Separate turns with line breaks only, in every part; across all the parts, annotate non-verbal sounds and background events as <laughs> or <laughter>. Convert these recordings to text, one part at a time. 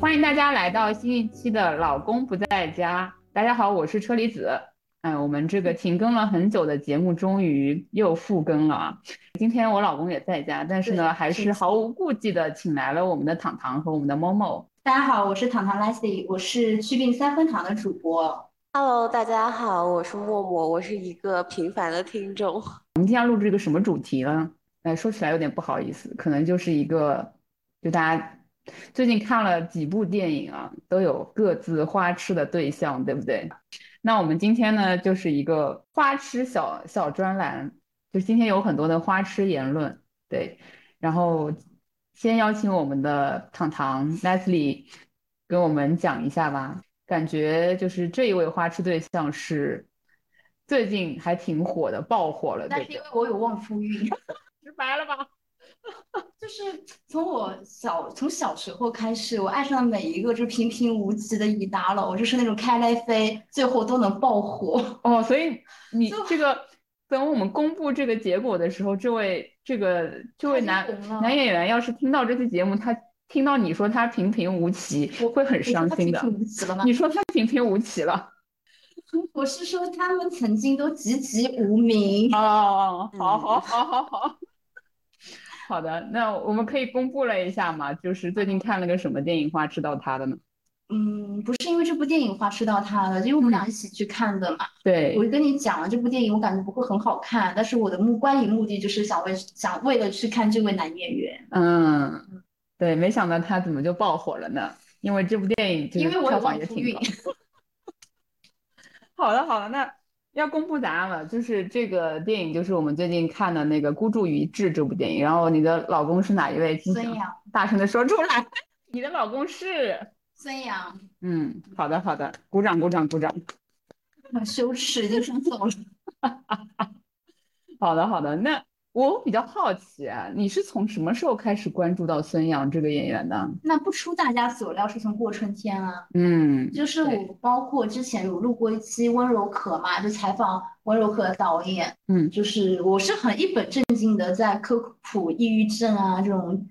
欢迎大家来到新一期的《老公不在家》。大家好，我是车厘子。哎，我们这个停更了很久的节目终于又复更了啊。今天我老公也在家，但是呢，还是毫无顾忌的请来了我们的糖糖和我们的某某。
大家好，我是糖糖 Leslie，我是祛病三分糖的主播。
Hello，大家好，我是默默，我是一个平凡的听众。我
们今天要录制一个什么主题呢？哎，说起来有点不好意思，可能就是一个，就大家最近看了几部电影啊，都有各自花痴的对象，对不对？那我们今天呢，就是一个花痴小小专栏，就是今天有很多的花痴言论，对。然后先邀请我们的糖糖 Leslie 跟我们讲一下吧。感觉就是这一位花痴对象是最近还挺火的，爆火了。
但是因为我有旺夫运，<laughs>
直白了吧？<laughs>
就是从我小从小时候开始，我爱上了每一个就是平平无奇的已达佬，就是那种开来飞，最后都能爆火。
哦，所以你这个等我们公布这个结果的时候，这位这个这位男男演员要是听到这期节目，他。听到你说他平平无奇，会很伤心的。你说他平平无奇了？<laughs>
我是说他们曾经都籍籍无名。
哦，好好好好好。<laughs> 好的，那我们可以公布了一下嘛？就是最近看了个什么电影花痴到他的呢？
嗯，不是因为这部电影花痴到他的，因为我们俩一起去看的嘛。
对。
我就跟你讲了，这部电影我感觉不会很好看，但是我的目观影目的就是想为想为了去看这位男演员。
嗯。对，没想到他怎么就爆火了呢？因为这部电影
因为我
票房也挺高。<laughs> 好的，好的，那要公布答案了，就是这个电影就是我们最近看的那个《孤注一掷》这部电影。然后你的老公是哪一位？
孙杨。
大声的说出来，你的老公是
孙杨。
嗯，好的，好的，鼓掌，鼓掌，鼓掌。
好羞耻，已经想走了。<laughs>
好的，好的，那。我比较好奇啊，你是从什么时候开始关注到孙杨这个演员的？
那不出大家所料，是从过春天啊。
嗯，
就是我包括之前有录过一期温柔可嘛，就采访温柔可的导演。
嗯，
就是我是很一本正经的在科普抑郁症啊这种，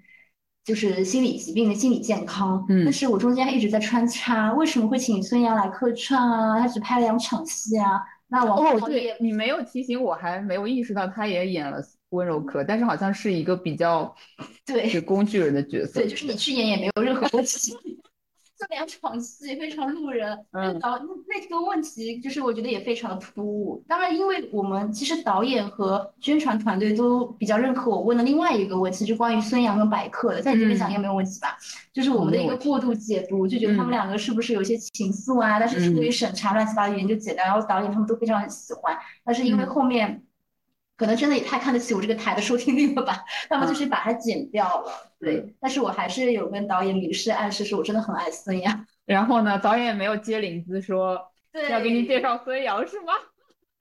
就是心理疾病的心理健康。
嗯，
但是我中间一直在穿插，为什么会请孙杨来客串啊？他只拍了两场戏啊。那我
哦，对你没有提醒我，还没有意识到他也演了。温柔可，但是好像是一个比较 <laughs>
对
是工具人的角色，
对，就是你去演也没有任何问题，这两场戏非常路人。嗯，导那那个问题就是我觉得也非常的突兀。当然，因为我们其实导演和宣传团队都比较认可我问的另外一个问题，就关于孙杨跟白客的，在你这边讲应该没有问题吧？就是我们的一个过度解读，就觉得他们两个是不是有些情愫啊？但是出于审查乱七八糟原因就剪掉，然后导演他们都非常喜欢，但是因为后面。可能真的也太看得起我这个台的收听率了吧？<laughs> 他们就是把它剪掉了。对，但是我还是有跟导演明示暗示，说我真的很爱孙杨。
然后呢，导演没有接领子说要给你介绍孙杨是吗？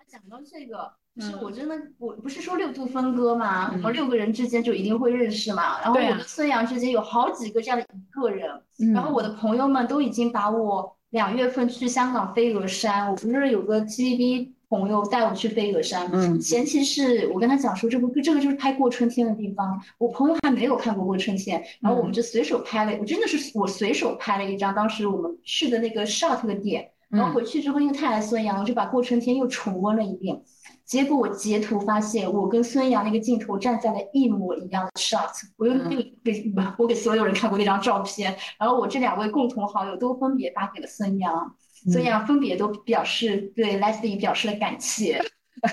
讲到这个，是我真的，我不是说六度分割吗？我们六个人之间就一定会认识嘛。然后我跟孙杨之间有好几个这样的一个人，然后我的朋友们都已经把我两月份去香港飞鹅山，我不是有个 TVB。朋友带我去飞鹅山，嗯，前期是我跟他讲说，这部这个就是拍过春天的地方。我朋友还没有看过过春天，然后我们就随手拍了，我真的是我随手拍了一张当时我们去的那个 shot 的点，然后回去之后因为太爱孙杨，我就把过春天又重温了一遍。结果我截图发现，我跟孙杨那个镜头站在了一模一样的 shot，我又给给我给所有人看过那张照片，然后我这两位共同好友都分别发给了孙杨。孙杨分别都表示对 Leslie 表示了感谢。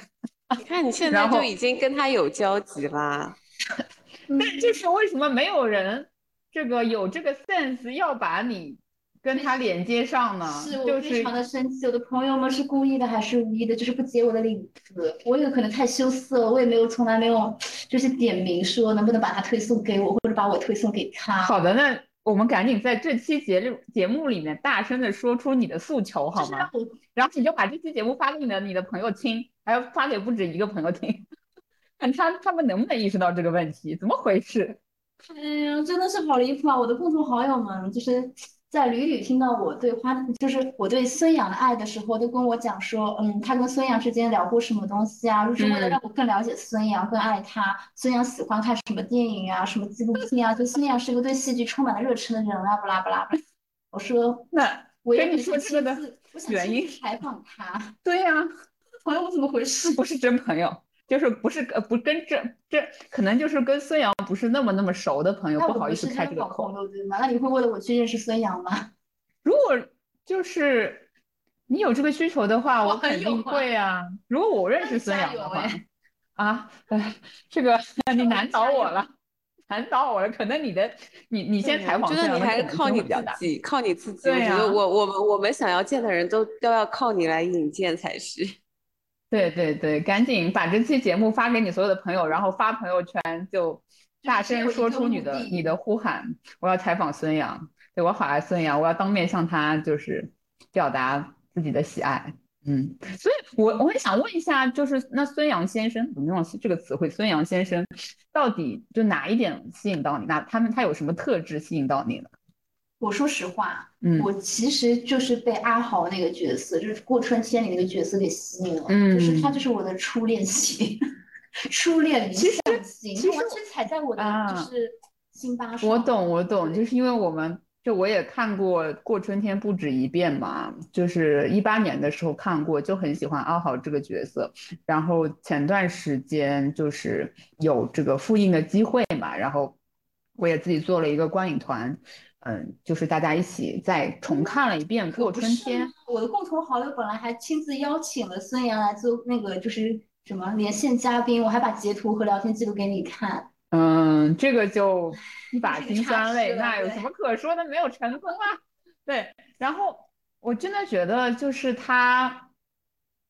<laughs>
你看你现在就已经跟他有交集啦。<laughs>
那就是为什么没有人这个有这个 sense 要把你跟他连接上呢？
是我非常的生气，我的朋友们是故意的还是无意的？就是不接我的领子。我有可能太羞涩，我也没有从来没有就是点名说能不能把他推送给我，或者把我推送给他。
好的，那。我们赶紧在这期节目节目里面大声的说出你的诉求，好吗？然后你就把这期节目发给你的你的朋友听，还要发给不止一个朋友听，<laughs> 看他他们能不能意识到这个问题，怎么回事？
哎呀，真的是好离谱啊！我的共同好友们就是。在屡屡听到我对花，就是我对孙杨的爱的时候，都跟我讲说，嗯，他跟孙杨之间聊过什么东西啊？就是为了让我更了解孙杨，更爱他。孙杨喜欢看什么电影啊？什么纪录片啊？就孙杨是一个对戏剧充满了热忱的人啊，不啦不啦不啦。我说 <laughs>
那
我
跟你说这个的原因
采访他。
对呀，<laughs>
朋友怎么回事？
不是真朋友，就是不是呃不跟这这可能就是跟孙杨不是那么那么熟的朋友，不好意思开这个口。
对吗？那你会为了我去认识孙杨吗？<laughs>
如果就是你有这个需求的话，我肯定会啊。如果我认识孙杨的话，啊，哎，这个你难倒我了。难倒我了，可能你的你你先采访，
觉得你还是靠你自己，靠你自己。我觉得我我们我们想要见的人都都要靠你来引荐才是。
对对对，赶紧把这期节目发给你所有的朋友，然后发朋友圈，就大声说出你的你的呼喊。我要采访孙杨，对我好爱孙杨，我要当面向他就是表达自己的喜爱。嗯，所以，我我很想问一下，就是那孙杨先生怎么用这个词汇？孙杨先生到底就哪一点吸引到你？那他们他有什么特质吸引到你呢？
我说实话，嗯，我其实就是被阿豪那个角色，就是过春天里那个角色给吸引了。嗯，就是他就是我的初恋型，初恋理想型，
其实
完全踩在我的就是心巴上。
我懂，我懂，就是因为我们。就我也看过过春天不止一遍嘛，就是一八年的时候看过，就很喜欢阿豪这个角色。然后前段时间就是有这个复映的机会嘛，然后我也自己做了一个观影团，嗯，就是大家一起再重看了一遍过春天。
我的共同好友本来还亲自邀请了孙杨来做那个就是什么连线嘉宾，我还把截图和聊天记录给你看。
嗯，这个就 <laughs> 一把辛酸泪，那有什么可说的？没有成功啊。对，然后我真的觉得就是他，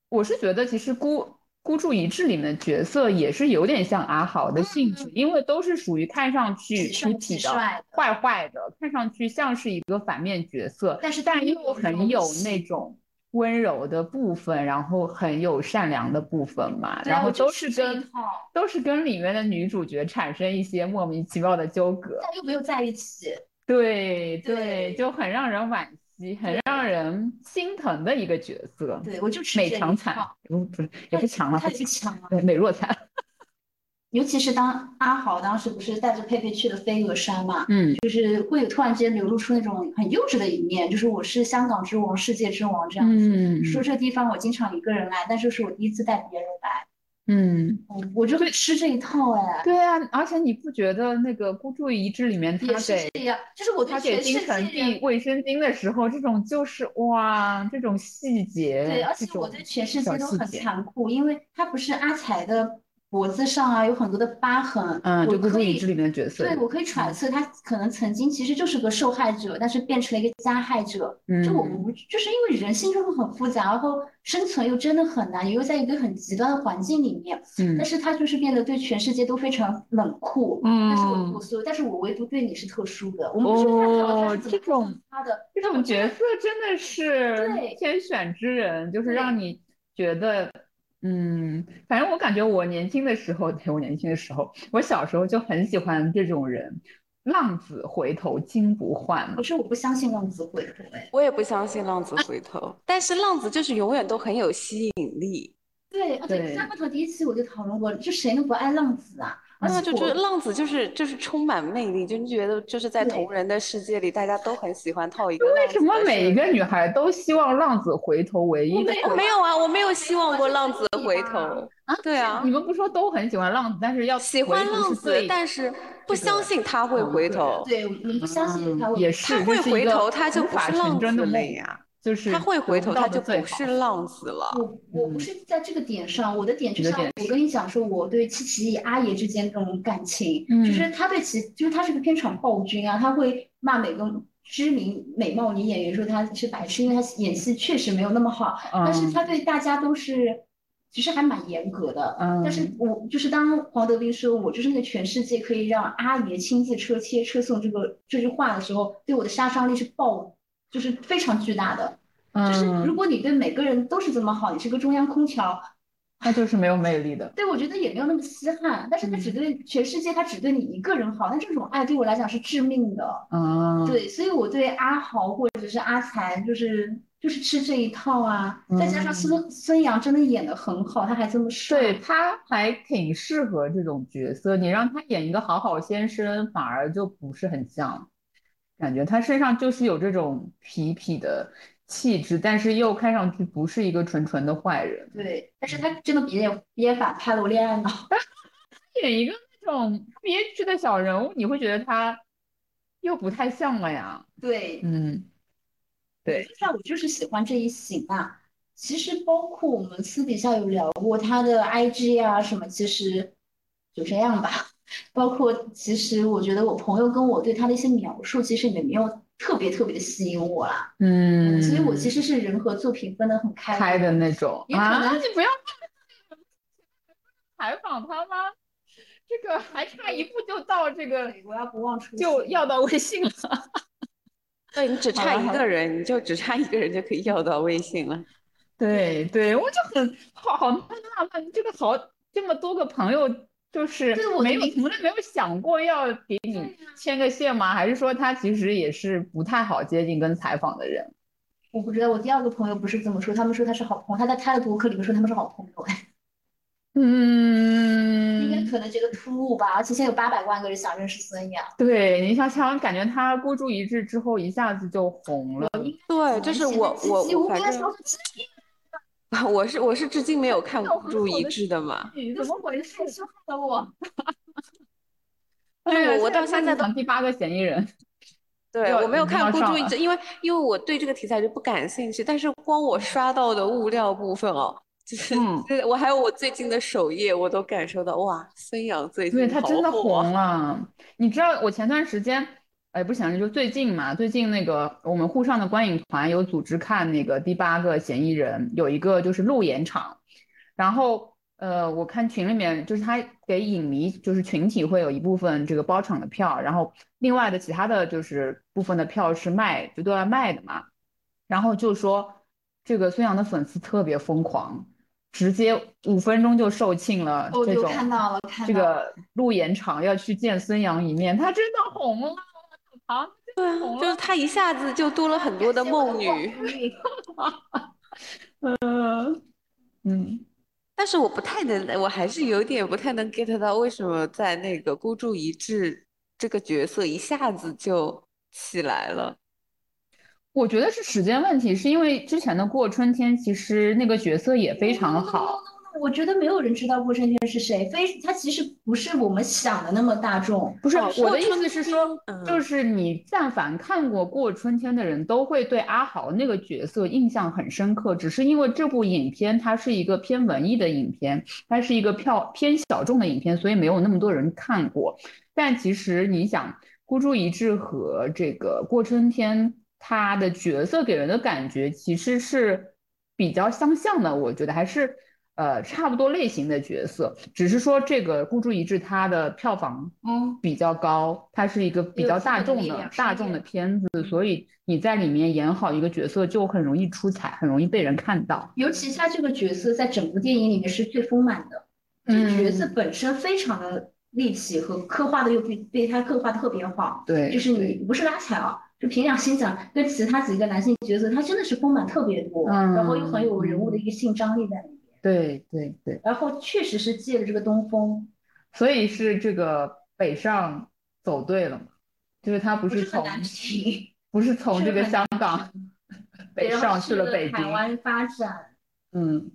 我是觉得其实孤孤注一掷里面的角色也是有点像阿豪的性质，因为都是属于看上去痞痞的、坏坏的，看上去像是一个反面角色，
但是
但又很有那种。温柔的部分，然后很有善良的部分嘛，然后都是跟都是跟里面的女主角产生一些莫名其妙的纠葛，
但又没有在一起。
对对，就很让人惋惜，很让人心疼的一个角色。
对我就
美强惨，不不是也不强了，
太强了，
对美弱惨。<laughs>
尤其是当阿豪当时不是带着佩佩去了飞鹅山嘛，
嗯，
就是会有突然间流露出那种很幼稚的一面，就是我是香港之王，世界之王这样子，说这地方我经常一个人来，但是是我第一次带别人来，
嗯，
我就会吃这一套哎，
对啊，而且你不觉得那个孤注一掷里面他
给，就是我
他给金晨递卫生巾的时候，这种就是哇，这种细节，
对，而且我对全世界都很残酷，因为他不是阿才的。脖子上啊有很多的疤痕，
嗯，就
孤注
里面的角色，
对我可以揣测他可能曾经其实就是个受害者，但是变成了一个加害者。嗯就我不就是因为人性就会很复杂，然后生存又真的很难，又在一个很极端的环境里面，嗯，但是他就是变得对全世界都非常冷酷，嗯，但是我我所有，但是我唯独对你是特殊的。我们
哦，这种
他的
这种角色真的是天选之人，就是让你觉得。嗯，反正我感觉我年轻的时候，对 <laughs> 我年轻的时候，我小时候就很喜欢这种人，浪子回头金不换。
可是我不相信浪子回头，哎，
我也不相信浪子回头。但是浪子就是永远都很有吸引力。
对，而且三木头第一期我就讨论过，就谁能不爱浪子啊？
那 <laughs> 就觉得浪子就是就是充满魅力，就觉得就是在同人的世界里，大家都很喜欢套一个。
为什么每一个女孩都希望浪子回头？唯一的
没有啊，我没有希望过浪子回头
啊。
对啊，
你们不说都很喜欢浪子，但是要
喜欢浪子，但是不相信他会回头。
对，你不相信他会
也是
他会回头，他就不是浪子
了呀。就是
他会回头，他就不是浪子了。
我我不是在这个点上，我的点就像我跟你讲说，我对七七阿爷之间这种感情，就是他对其，就是他是个片场暴君啊，他会骂每个知名美貌女演员说她是白痴，因为他演戏确实没有那么好。但是他对大家都是，其实还蛮严格的。但是我就是当黄德斌说我就是那个全世界可以让阿爷亲自车切车送这个这句话的时候，对我的杀伤力是爆。就是非常巨大的，就是如果你对每个人都是这么好，你是个中央空调，
那就是没有魅力的。
对，我觉得也没有那么稀罕。但是他只对全世界，他只对你一个人好，那这种爱对我来讲是致命的。
啊，
对，所以我对阿豪或者是阿才，就是就是吃这一套啊。再加上孙孙杨真的演的很好，他还这么帅，
对，他还挺适合这种角色。你让他演一个好好先生，反而就不是很像。感觉他身上就是有这种痞痞的气质，但是又看上去不是一个纯纯的坏人。
对，但是他真的比演演反派了，我恋爱脑。
演一个那种憋屈的小人物，你会觉得他又不太像了呀？
对，
嗯，对。
像我就是喜欢这一型啊。其实包括我们私底下有聊过他的 IG 啊什么，其实就这样吧。包括其实我觉得我朋友跟我对他的一些描述，其实也没有特别特别的吸引我啦。
嗯，
所以我其实是人和作品分得很开
开的那种。
啊，
你不要采访他吗？这个还差一步就到这个，
我要不忘初心
就要到微信了。<laughs>
对你只差一个人，你就只差一个人就可以要到微信了。
对对，我就很好好纳闷，这个好这么多个朋友，就是没有从来没有想过要给你牵个线吗？还是说他其实也是不太好接近跟采访的人？
我不知道，我第二个朋友不是这么说，他们说他是好朋友，他在他的博客里面说他们是好朋友。
嗯，<laughs>
应该可能觉得突兀吧，而且现在有八百万个人想认识孙杨。
对，你想想，感觉他孤注一掷之后一下子就红了。
对，就是我我反正。<laughs> 我是我是至今没有看孤注一掷的嘛？
怎么回事？说的我。
对，
我我到现在
等第八个嫌疑人。<laughs>
对，我没有看孤注一掷，因为因为我对这个题材就不感兴趣。但是光我刷到的物料部分哦，就是 <laughs> 我还有我最近的首页，我都感受到哇，孙杨最近
对他真的红了。你知道我前段时间。哎，不是想就最近嘛，最近那个我们沪上的观影团有组织看那个第八个嫌疑人，有一个就是路演场，然后呃，我看群里面就是他给影迷就是群体会有一部分这个包场的票，然后另外的其他的就是部分的票是卖就都要卖的嘛，然后就说这个孙杨的粉丝特别疯狂，直接五分钟就售罄了，这种
看到了，
这个路演场要去见孙杨一面，他真的红了。啊，
对啊，就是他一下子就多了很多的梦女。<laughs>
嗯嗯，
但是我不太能，我还是有点不太能 get 到为什么在那个孤注一掷这个角色一下子就起来了。
我觉得是时间问题，是因为之前的过春天其实那个角色也非常好。
我觉得没有人知道过春天是谁，非他其实不是我们想的那么大众。
不是我的意思是说，就是你但凡看过过春天的人都会对阿豪那个角色印象很深刻，只是因为这部影片它是一个偏文艺的影片，它是一个票偏小众的影片，所以没有那么多人看过。但其实你想，孤注一掷和这个过春天，他的角色给人的感觉其实是比较相像的，我觉得还是。呃，差不多类型的角色，只是说这个孤注一掷，它的票房嗯比较高，它是一个比较大众的大众的片子，所以你在里面演好一个角色就很容易出彩，很容易被人看到。
尤其他这个角色在整部电影里面是最丰满的，这角色本身非常的立体和刻画的又被被他刻画特别好。
对，
就是你不是拉踩啊，就凭良心讲，跟其他几个男性角色，他真的是丰满特别多，然后又很有人物的一个性张力在里面。
对对对，
然后确实是借了这个东风，
所以是这个北上走对了嘛？就是他 <laughs> 不是从不是从这个香港北上去了北京，
台湾发展，
嗯。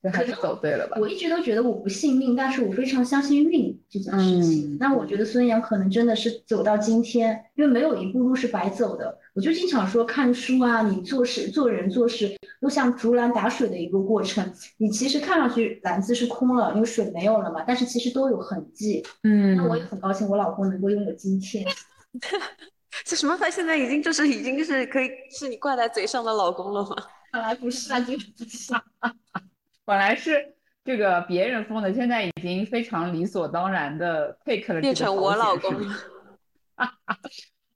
这还是走对了吧？
我一直都觉得我不信命，但是我非常相信运这件事情。那我觉得孙杨可能真的是走到今天，因为没有一步路是白走的。我就经常说，看书啊，你做事、做人、做事，都像竹篮打水的一个过程。你其实看上去篮子是空了，因为水没有了嘛，但是其实都有痕迹。
嗯，
那我也很高兴，我老公能够拥有今天。<laughs>
这什么？他现在已经就是已经是可以是你挂在嘴上的老公了吗？<laughs>
本来不是啊，就是不是啊。<laughs>
本来是这个别人封的，现在已经非常理所当然的 take 了
变成我老公。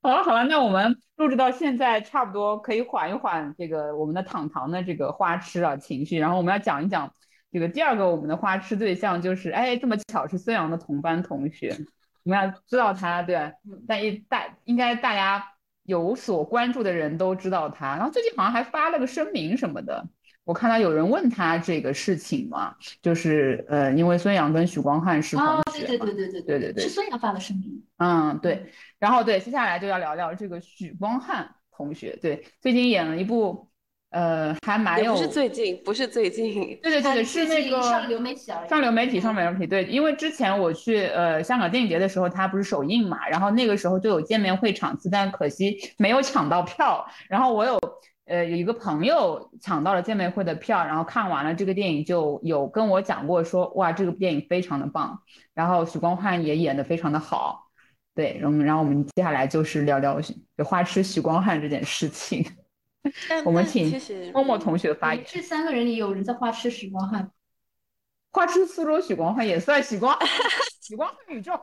好了好了，那我们录制到现在差不多可以缓一缓这个我们的糖糖的这个花痴啊情绪，然后我们要讲一讲这个第二个我们的花痴对象，就是哎这么巧是孙杨的同班同学，<laughs> 我们要知道他对，但一大应该大家有所关注的人都知道他，然后最近好像还发了个声明什么的。我看到有人问他这个事情嘛，就是呃，因为孙杨跟许光汉是同学。
对对对对对
对对对，
是孙杨发的声明。
嗯，对。然后对，接下来就要聊聊这个许光汉同学，对，最近演了一部，呃，还蛮有。
不是最近，不是最近。
对对对对，是那个
上流媒体，
上流媒体，上流媒体。对，因为之前我去呃香港电影节的时候，他不是首映嘛，然后那个时候就有见面会场次，但可惜没有抢到票，然后我有。呃有一个朋友抢到了见面会的票，然后看完了这个电影，就有跟我讲过说，哇，这个电影非常的棒，然后许光汉也演的非常的好，对，然后然后我们接下来就是聊聊花痴许光汉这件事情。我们请默默同学发言。
这三个人里有人在花痴许光汉，
花痴苏州许光汉也算许光，<laughs> 许光汉宇宙。<laughs>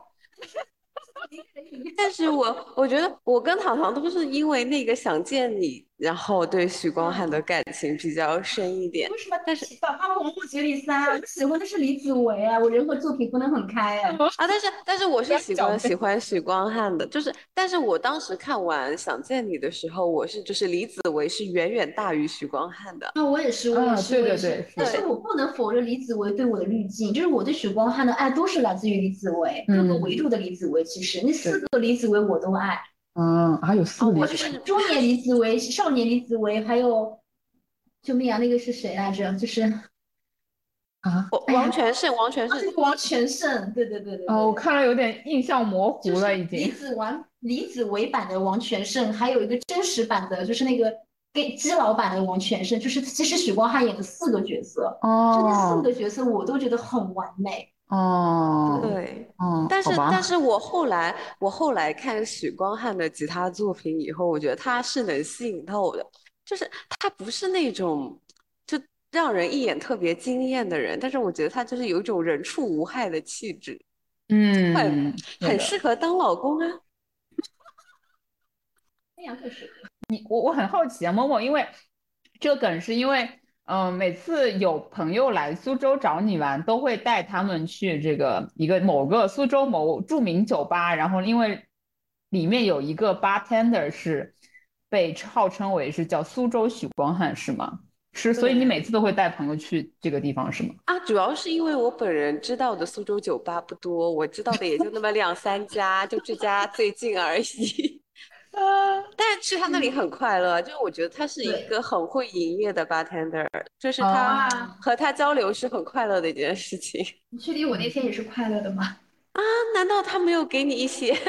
但是我我觉得我跟糖糖都是因为那个想见你。然后对许光汉的感情比较深一点。
为什么？但是《百花红不接力三》，我喜欢的是李子维啊，我人和作品分得很开啊。
啊，但是但是我是喜欢喜欢许光汉的，就是但是我当时看完《想见你》的时候，我是就是李子维是远远大于许光汉的。
那我也是，我也是，
对对对。
但是我不能否认李子维对我的滤镜，就是我对许光汉的爱都是来自于李子维，各个维度的李子维。其实那四个李子维我都爱。
嗯，还有四
年，就是中年李子维、少年李子维，还有救命啊！那个是谁来着？就是 <laughs>
啊，
王全胜，王全胜，
王全胜，对对对对。
哦，我看了有点印象模糊了，已经。
李子王李子维版的王全胜，还有一个真实版的，就是那个给基老版的王全胜，就是其实许光汉演的四个角色，哦，这那四个角色我都觉得很完美。
哦，
对，
哦，
但是，但是我后来，我后来看许光汉的其他作品以后，我觉得他是能吸引到我的，就是他不是那种就让人一眼特别惊艳的人，但是我觉得他就是有一种人畜无害的气质，
嗯，
很很适合当老公啊。
那样更适合
你，我我很好奇啊，某某，因为这个梗是因为。嗯，每次有朋友来苏州找你玩，都会带他们去这个一个某个苏州某著名酒吧，然后因为里面有一个 bartender 是被号称为是叫苏州许光汉，是吗？是，所以你每次都会带朋友去这个地方，是吗？
啊，主要是因为我本人知道的苏州酒吧不多，我知道的也就那么两三家，就这家最近而已。呃，<laughs> 但是去他那里很快乐，就是我觉得他是一个很会营业的 bartender，就是他和他交流是很快乐的一件事情。
你确定我那天也是快乐的吗？
啊，难道他没有给你一些？<laughs>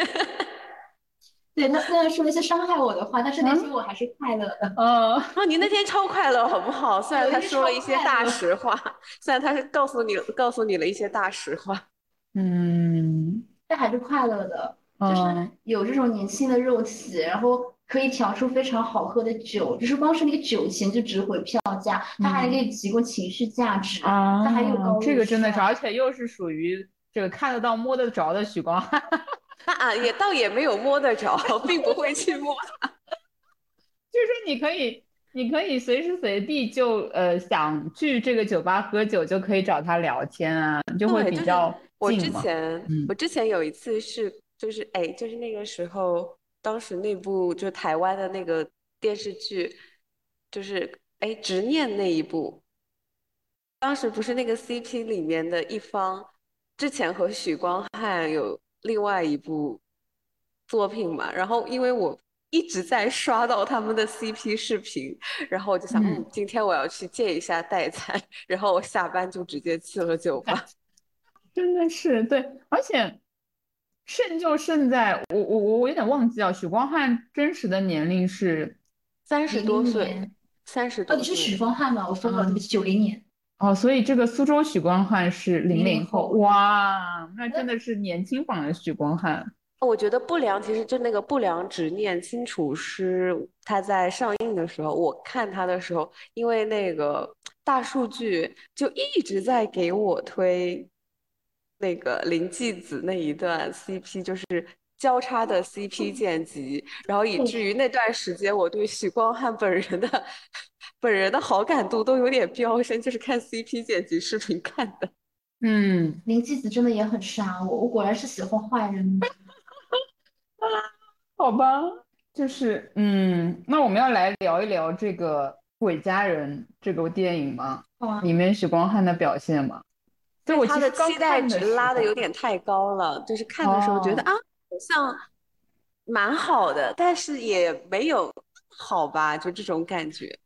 对他虽然说了一些伤害我的话，但是那天我还是快乐的。嗯，
啊，你那天超快乐，好不好？<laughs> 虽然他说了一些大实话，虽然他是告诉你告诉你了一些大实话，
嗯，
但还是快乐的。就是有这种年轻的肉体，然后可以调出非常好喝的酒，就是光是那个酒钱就值回票价，它还可以提供情绪价值，它还有高
这个真的是，而且又是属于这个看得到摸得着的许光汉，<laughs>
那啊也倒也没有摸得着，并不会去摸他，<laughs>
就是你可以你可以随时随地就呃想去这个酒吧喝酒就可以找他聊天啊，就会比较
我之前我之前有一次是。就是哎，就是那个时候，当时那部就台湾的那个电视剧，就是哎执念那一部，当时不是那个 CP 里面的一方，之前和许光汉有另外一部作品嘛，然后因为我一直在刷到他们的 CP 视频，然后我就想，嗯，今天我要去借一下代餐，然后我下班就直接去了酒吧，<laughs>
真的是对，而且。胜就胜在我我我我有点忘记啊，许光汉真实的年龄是
三十多岁，三十多。
哦，你是许光汉吗？我分了，九零年。
哦，所以这个苏州许光汉是零零后，哇，那真的是年轻版的许光汉。
我觉得不良其实就那个不良执念清除师，他在上映的时候，我看他的时候，因为那个大数据就一直在给我推。那个林继子那一段 CP 就是交叉的 CP 剪辑，然后以至于那段时间我对许光汉本人的本人的好感度都有点飙升，就是看 CP 剪辑视频看的。
嗯，
林继子真的也很杀我，我果然是喜欢坏人。<laughs>
好吧，就是嗯，那我们要来聊一聊这个鬼家人》这个电影吗？里面许光汉的表现吗？
对
我
他的期待值拉的有点太高了，就是看的时候觉得啊，好像蛮好的，但是也没有好吧，就这种感觉。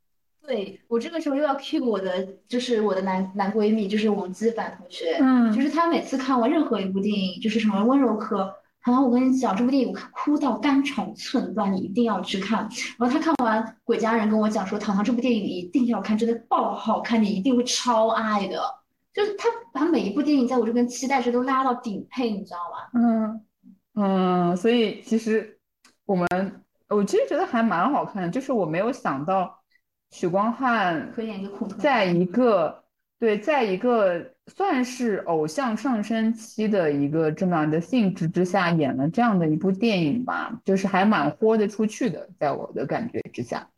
对我这个时候又要 cue 我的，就是我的男男闺蜜，就是王基凡同学，嗯，就是他每次看完任何一部电影，就是什么温柔科，然后我跟你讲这部电影我哭到肝肠寸断，你一定要去看。然后他看完《鬼家人》跟我讲说，糖糖这部电影你一定要看，真的爆好看，你一定会超爱的。就是他把每一部电影在我这边期待值都拉到顶配，你知道吗？
嗯嗯，所以其实我们我其实觉得还蛮好看的，就是我没有想到许光汉
可以演一个
在一个对，在一个算是偶像上升期的一个这么样的性质之下演了这样的一部电影吧，就是还蛮豁得出去的，在我的感觉之下。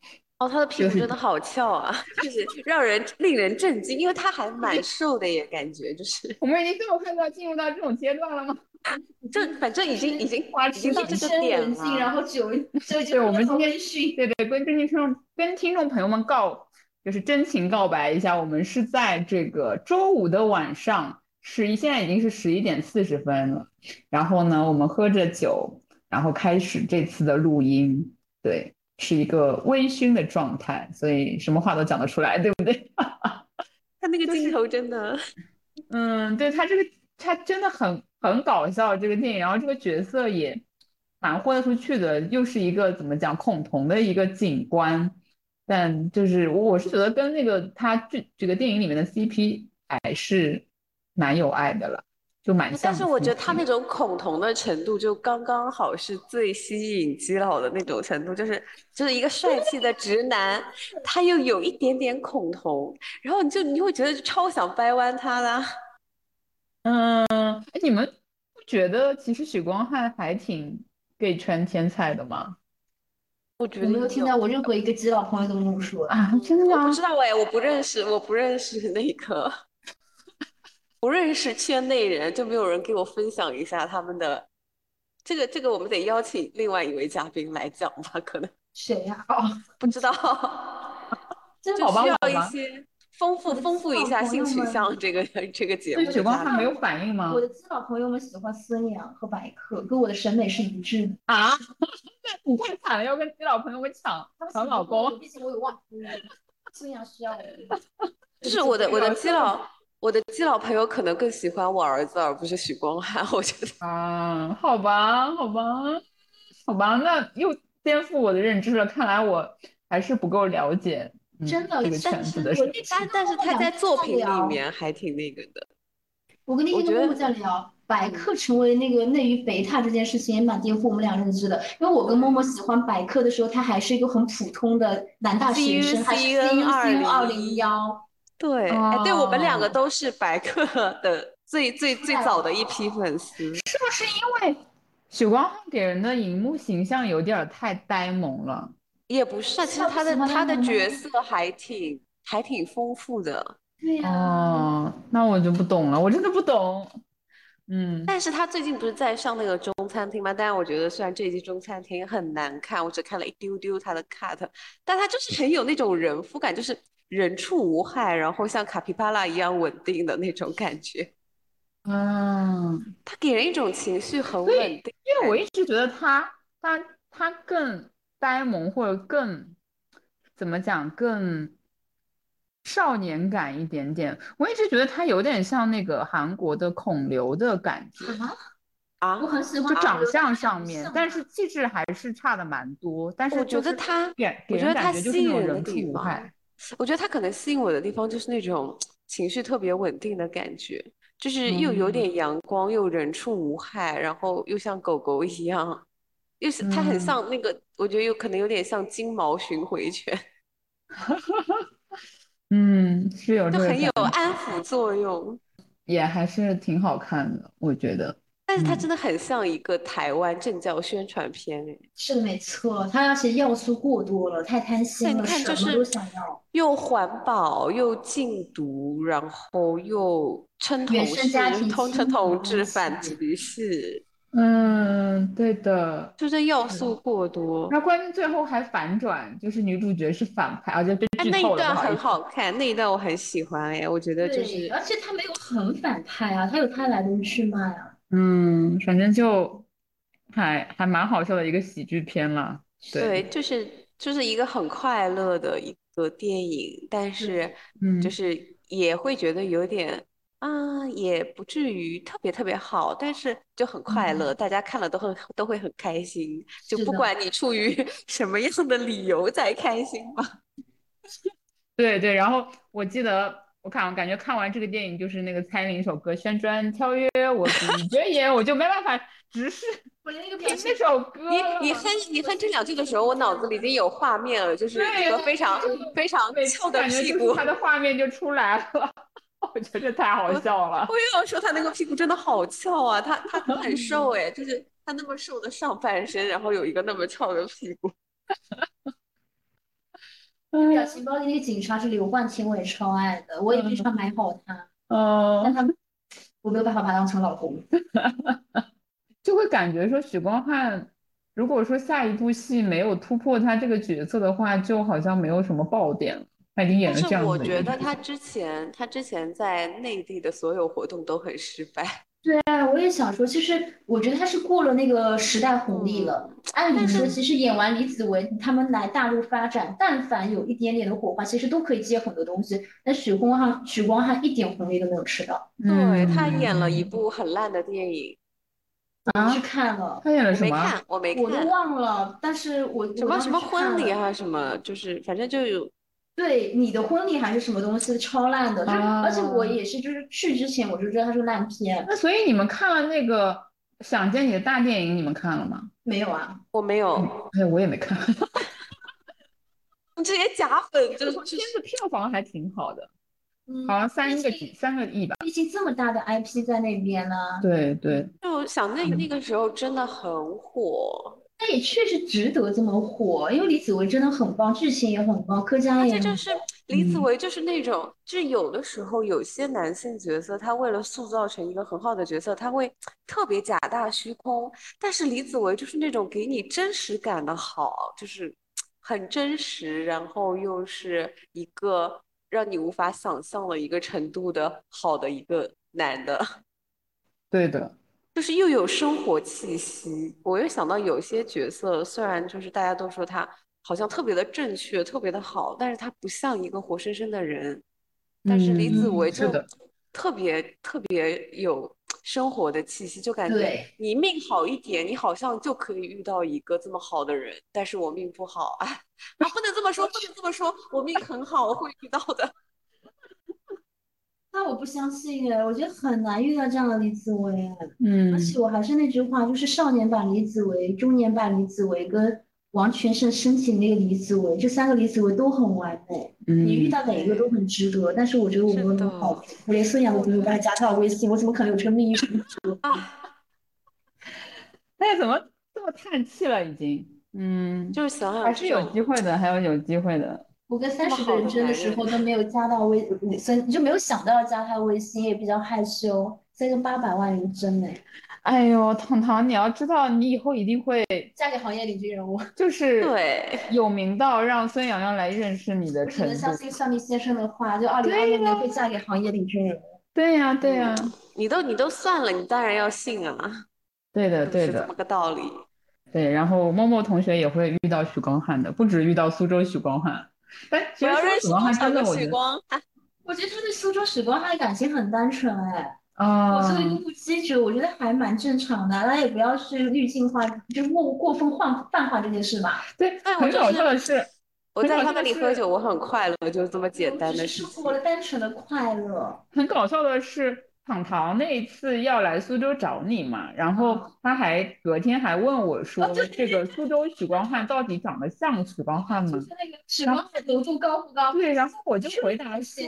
哦，他的屁股真的好翘啊，<laughs> 就是让人令人震惊，因为他还蛮瘦的耶，感觉就是。
我们已经这么快要进入到这种阶段了吗？<laughs>
这反正已经已经已经到这个点了。
然后九，<laughs>
对，我们今天对对跟跟听众跟听众朋友们告，就是真情告白一下，我们是在这个周五的晚上，十一现在已经是十一点四十分了。然后呢，我们喝着酒，然后开始这次的录音，对。是一个微醺的状态，所以什么话都讲得出来，对不对？<laughs>
他那个镜头真的，
嗯，对他这个他真的很很搞笑这个电影，然后这个角色也蛮豁得出去的，又是一个怎么讲恐同的一个警官，但就是我是觉得跟那个他这这个电影里面的 CP 还是蛮有爱的了。就蛮像，
但是我觉得他那种恐同的程度就刚刚好是最吸引基佬的那种程度，就是就是一个帅气的直男，他又有一点点恐同，然后你就你会觉得超想掰弯他啦。
嗯，哎，你们不觉得其实许光汉还挺 gay 圈天才的吗？
我觉得
没有听到我任何一个基佬朋友这么说
啊，真的吗？
我不知道哎，我不认识，我不认识那个。不认识圈内人，就没有人给我分享一下他们的这个这个，我们得邀请另外一位嘉宾来讲吧？可能
谁呀？
哦，不知道，<laughs>
就
需要一些丰富丰富一下性取向。这个这个节目，
对许光汉没有反应吗？
我的基佬朋友们喜欢孙杨和白客，跟我的审美是一致的
啊！你太惨了，要跟基佬朋友们抢抢老公。
毕竟我有忘，孙杨需要我。<laughs>
就是我的我的基佬。我的基佬朋友可能更喜欢我儿子，而不是许光汉。我觉得，
啊，好吧，好吧，好吧，那又颠覆我的认知了。看来我还是不够了解
真的
这个圈子的。
但 <laughs> 但是他在作品里面还挺那个的。
我跟那天跟木木在聊，百克成为那个内娱肥塔这件事情也蛮颠覆我们俩认知的。因为我跟默默喜欢百克的时候，他还是一个很普通的男大学生，还是 C U C 二零幺。
对，哎，对我们两个都是白客的最最最早的一批粉丝，
是不是因为许光汉给人的荧幕形象有点太呆萌了？
也不是，其实他的他的角色还挺还挺丰富的。
对呀。
哦，那我就不懂了，我真的不懂。嗯，
但是他最近不是在上那个中餐厅吗？但是我觉得虽然这一季中餐厅很难看，我只看了一丢丢他的 cut，但他就是很有那种人夫感，就是。人畜无害，然后像卡皮巴拉一样稳定的那种感觉。
嗯，
他给人一种情绪很稳定。
因为我一直觉得他，他，他更呆萌，或者更怎么讲，更少年感一点点。我一直觉得他有点像那个韩国的孔刘的感觉。<laughs>
啊，
我很喜欢，
就长相上面，但是气质还是差的蛮多。但是
我觉得他
给给人感觉就是那种人畜无害。
我觉得他可能吸引我的地方就是那种情绪特别稳定的感觉，就是又有点阳光，又人畜无害，然后又像狗狗一样，又是他很像那个，我觉得有可能有点像金毛巡回犬。<laughs>
嗯，是有，
就很有安抚作用，
也还是挺好看的，我觉得。
但是它真的很像一个台湾政教宣传片哎，
是的没错，它而且要素过多了，太贪心了，
什么
都想要，
又环保又禁毒，然后又称同是，通称同志反歧视，
嗯，对的，
就是要素过多。
那关键最后还反转，就是女主角是反派，而且被剧
透了。那一段很好看，那一段我很喜欢哎，我觉得就是，
而且他没有很反派啊，他有他来龙去脉啊。
嗯，反正就还还蛮好笑的一个喜剧片了。
对，就是就是一个很快乐的一个电影，但是就是也会觉得有点。啊，也不至于特别特别好，但是就很快乐，大家看了都会都会很开心，就不管你出于 <laughs> 什么样的理由在开心吧。<laughs>
对对，然后我记得我看我，感觉看完这个电影就是那个蔡依林一首歌《旋转跳跃》，我你觉得我就没办法直视听那首歌。
你你哼你哼这两句的时候，我脑子里已经有画面了，就是一个非常非常翘的屁股，
他的画面就出来了。<laughs> 我觉得太好笑了。
我又要说，他那个屁股真的好翘啊！他他很瘦 <laughs> 哎，就是他那么瘦的上半身，然后有一个那么翘的屁股。
表情包里那个警察是刘冠廷，我也超爱的，我也非常买好他。哦。但他我没有办法把他当成老公。<laughs>
就会感觉说许光汉，如果说下一部戏没有突破他这个角色的话，就好像没有什么爆点了。他已经演了这样
是我觉得他之前他之前在内地的所有活动都很失败。
对啊，我也想说，其实我觉得他是过了那个时代红利了。按理说，其实演完李子维他们来大陆发展，但凡有一点点的火花，其实都可以接很多东西。但许光汉许光汉一点红利都没有吃到。
对他演了一部很烂的电影。
啊，去看了。
他演了什
么？没看，我没看。
我都忘了，但是我
什么什么婚礼啊什么，就是反正就有。
对你的婚礼还是什么东西超烂的，就而且我也是，就是去之前我就知道它是烂片。
那所以你们看了那个《想见你》的大电影，你们看了吗？
没有啊，
我没有。
哎，我也没看。<laughs>
这些假粉，这
片子票房还挺好的，好像三个几三个亿吧。
毕竟这么大的 IP 在那边呢。
对对。
就想那那个时候真的很火。
那也确实值得这么火，因为李子维真的很棒，剧情也很棒，柯佳
也。这就是李子维，就是那种，就是有的时候有些男性角色，他为了塑造成一个很好的角色，他会特别假大虚空。但是李子维就是那种给你真实感的好，就是很真实，然后又是一个让你无法想象的一个程度的好的一个男的。<laughs>
对的。
就是又有生活气息，我又想到有些角色，虽然就是大家都说他好像特别的正确，特别的好，但是他不像一个活生生的人。但是李子维就特别特别有生活的气息，就感觉你命好一点，你好像就可以遇到一个这么好的人。但是我命不好 <laughs> 啊，我不能这么说，不能这么说，我命很好，我会遇到的。
那我不相信哎，我觉得很难遇到这样的李子维。
嗯，
而且我还是那句话，就是少年版李子维、中年版李子维跟王全胜申请那个李子维，这三个李子维都很完美。嗯，你遇到哪一个都很值得。但是我觉得我没有那么好，我连孙杨都没有把他加到微信，我怎么可能有这个命运？
啊！<laughs> 哎，怎么这么叹气了？已经，嗯，
就是想想
还是有机会的，还有有机会的。
我跟三十个人争的时候都没有加到微，所以就没有想到要加他微信，也比较害羞。再跟八百万人争呢，
哎呦，糖糖，你要知道，你以后一定会 <laughs>
嫁给行业领军人物，
就是
对
有名到让孙洋洋来认识你的程度。
只能相信算命先生的话，就二零二六年会嫁给行业领军人物。
对呀，对呀，
你都你都算了，你当然要信啊。
对的，对的，
这么个道理。
对，然后默默同学也会遇到许光汉的，不止遇到苏州许光汉。哎，
我要认识
他
的许光。
我觉得他对苏州许光他的感情很单纯，哎，
啊，
我作为一个目击者，我觉得还蛮正常的。大家也不要去滤镜化，就是过过分泛泛化这件事吧。
对，很搞笑的是，
我在他那里喝酒，我很快乐，就这么简单的事情。
生活的单纯的快乐。
很搞笑的是。糖糖那一次要来苏州找你嘛，然后他还隔天还问我说：“这个苏州许光汉到底长得像许光汉吗？”
那个许光汉额度高不高？
对，然后我就回答说：“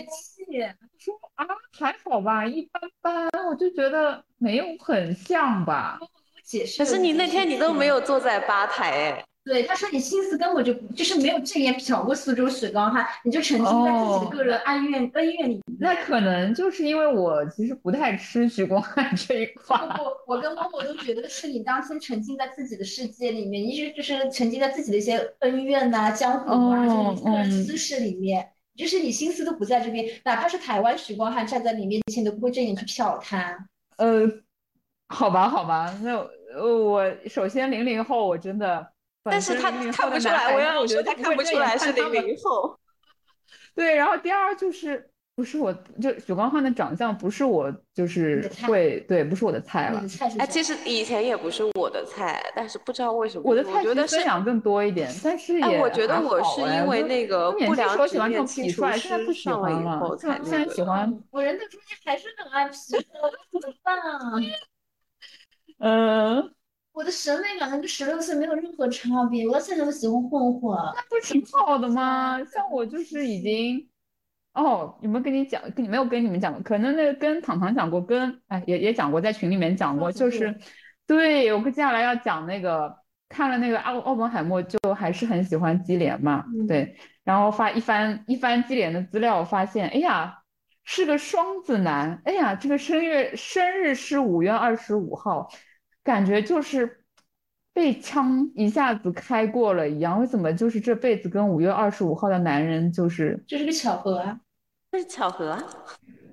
说啊，还好吧，一般般。”我就觉得没有很像吧。
解释。
可是你那天你都没有坐在吧台哎。
对，他说你心思根本就就是没有正眼瞟过苏州许光汉，你就沉浸在自己的个人恩怨恩怨里。
那可能就是因为我其实不太吃许光汉这一块。
不不，我跟默默都觉得是你当天沉浸在自己的世界里面，一直就是沉浸在自己的一些恩怨呐、江湖啊这种个人私事里面，就是你心思都不在这边，哪怕是台湾许光汉站在你面前，都不会正眼去瞟他。
呃，好吧，好吧，那呃，我首先零零后，我真的。
但是他看不出来，我要
觉得
他看不出来是零零后。<laughs>
对，然后第二就是不是我，就许光汉的长相不是我，就是会对，不是我的菜了。
哎，其实以前也不是我的菜，但是不知道为什么
我的菜觉得分享更多一点。但是也
我觉得我是因为那个不良
喜欢看痞帅，现在不喜欢了。现在喜欢
我人的中间还是很爱痞，怎么办啊？<laughs>
嗯。
我的审美感跟十六岁没有任何差别，我现在都喜欢混混，
那不挺好的吗？像我就是已经，哦，有没有跟你讲？跟你没有跟你们讲过？可能那个跟糖糖讲过，跟哎也也讲过，在群里面讲过，就是，<laughs> 对我接下来要讲那个看了那个奥奥本海默，就还是很喜欢基连嘛，对，然后发一番一番基连的资料，发现，哎呀，是个双子男，哎呀，这个生月生日是五月二十五号。感觉就是被枪一下子开过了一样，为什么就是这辈子跟五月二十五号的男人就是
这是个巧合啊？
这是巧合啊？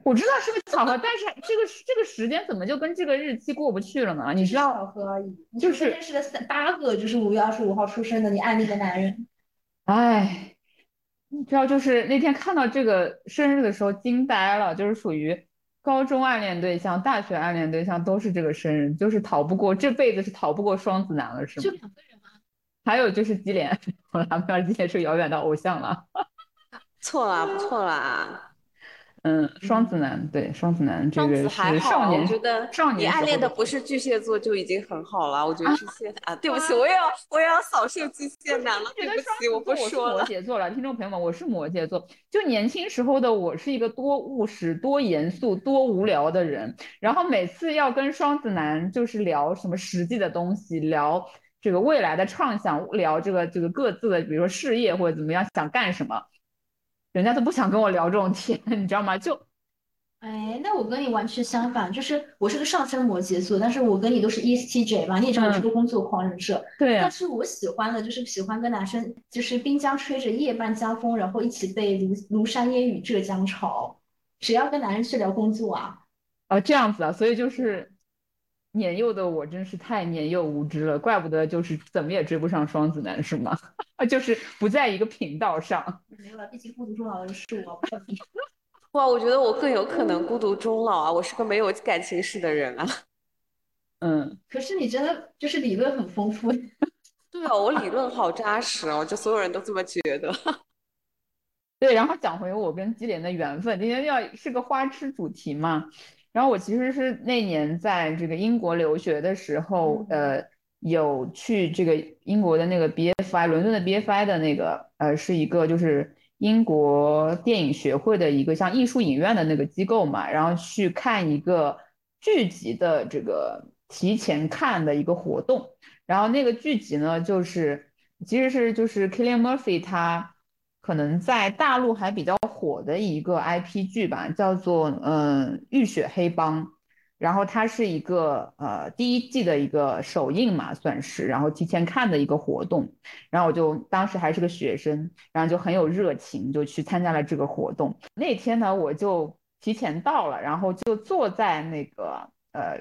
我知道是个巧合，但是这个这个时间怎么就跟这个日期过不去了呢？你知道？
巧合而已。
就是
认识了三八个，就是五月二十五号出生的你暗恋的男人。
哎，你知道，就是那天看到这个生日的时候惊呆了，就是属于。高中暗恋对象、大学暗恋对象都是这个生日，就是逃不过这辈子是逃不过双子男了，是吗？
就两个人吗？
还有就是基连，<laughs> 我男朋友基连是遥远的偶像了。
错了，不错啦。
嗯，双子男对双子男这个是少年，
我觉得
少年
你暗恋的不是巨蟹座就已经很好了。我觉得巨蟹啊，对不起，我也要我也要扫射巨蟹男了。对不起，我不说了。
摩羯座了，听众朋友们，我是摩羯座。就年轻时候的我是一个多务实、多严肃、多无聊的人。然后每次要跟双子男就是聊什么实际的东西，聊这个未来的畅想，聊这个这个各自的，比如说事业或者怎么样，想干什么。人家都不想跟我聊这种天，<laughs> 你知道吗？就，
哎，那我跟你完全相反，就是我是个上升摩羯座，但是我跟你都是 ESTJ 嘛，你也知道我是个工作狂人设。
对。
但是我喜欢的就是喜欢跟男生，就是滨江吹着夜半江风，然后一起被庐庐山烟雨浙江潮。谁要跟男人去聊工作啊？
啊，这样子啊，所以就是。年幼的我真是太年幼无知了，怪不得就是怎么也追不上双子男，是吗？<laughs> 就是不在一个频道上。
没有了，毕竟孤独终老的是我。<laughs>
哇，我觉得我更有可能孤独终老啊！我是个没有感情史的人啊。<laughs>
嗯。
可是你真的就是理论很丰富。
对啊，我理论好扎实哦，就所有人都这么觉得。
对，然后讲回我跟基莲的缘分，今天要是个花痴主题嘛。然后我其实是那年在这个英国留学的时候，呃，有去这个英国的那个 BFI，伦敦的 BFI 的那个，呃，是一个就是英国电影学会的一个像艺术影院的那个机构嘛，然后去看一个剧集的这个提前看的一个活动，然后那个剧集呢，就是其实是就是 Killian Murphy 他。可能在大陆还比较火的一个 IP 剧吧，叫做嗯《浴血黑帮》，然后它是一个呃第一季的一个首映嘛，算是，然后提前看的一个活动，然后我就当时还是个学生，然后就很有热情，就去参加了这个活动。那天呢，我就提前到了，然后就坐在那个呃。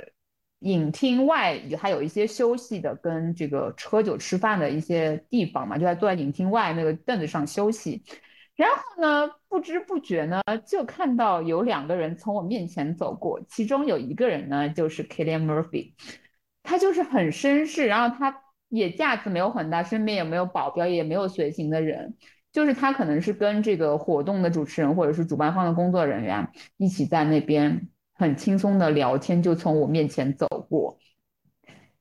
影厅外还有一些休息的，跟这个喝酒吃饭的一些地方嘛，就在坐在影厅外那个凳子上休息。然后呢，不知不觉呢，就看到有两个人从我面前走过，其中有一个人呢，就是 Killian Murphy，他就是很绅士，然后他也架子没有很大，身边也没有保镖，也没有随行的人，就是他可能是跟这个活动的主持人或者是主办方的工作人员一起在那边。很轻松的聊天，就从我面前走过，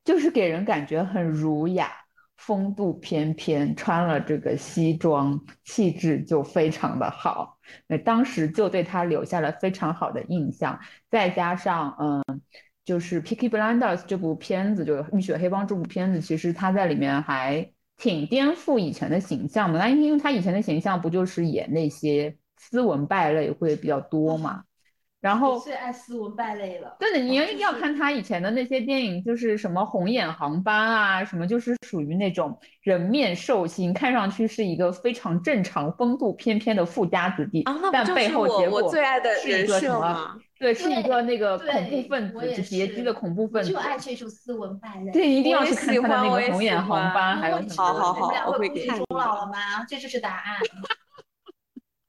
就是给人感觉很儒雅、风度翩翩，穿了这个西装，气质就非常的好。那当时就对他留下了非常好的印象。再加上，嗯，就是《Picky Blinders》这部片子，就《浴血黑帮》这部片子，其实他在里面还挺颠覆以前的形象的。那因为他以前的形象不就是演那些斯文败类会比较多嘛？然后
最爱斯文败类了。
对的，你要一定要看他以前的那些电影，就是什么红眼航班啊，什么就是属于那种人面兽心，看上去是一个非常正常、风度翩翩的富家子弟，但背后结果是一个什么？对，是一个那个恐怖分子，是劫机的恐怖分子。
就爱这种斯文败类。
对，一定要去看他的那个红眼航班，还有
好好好，
我
会看。
终老了吗？这就是答案。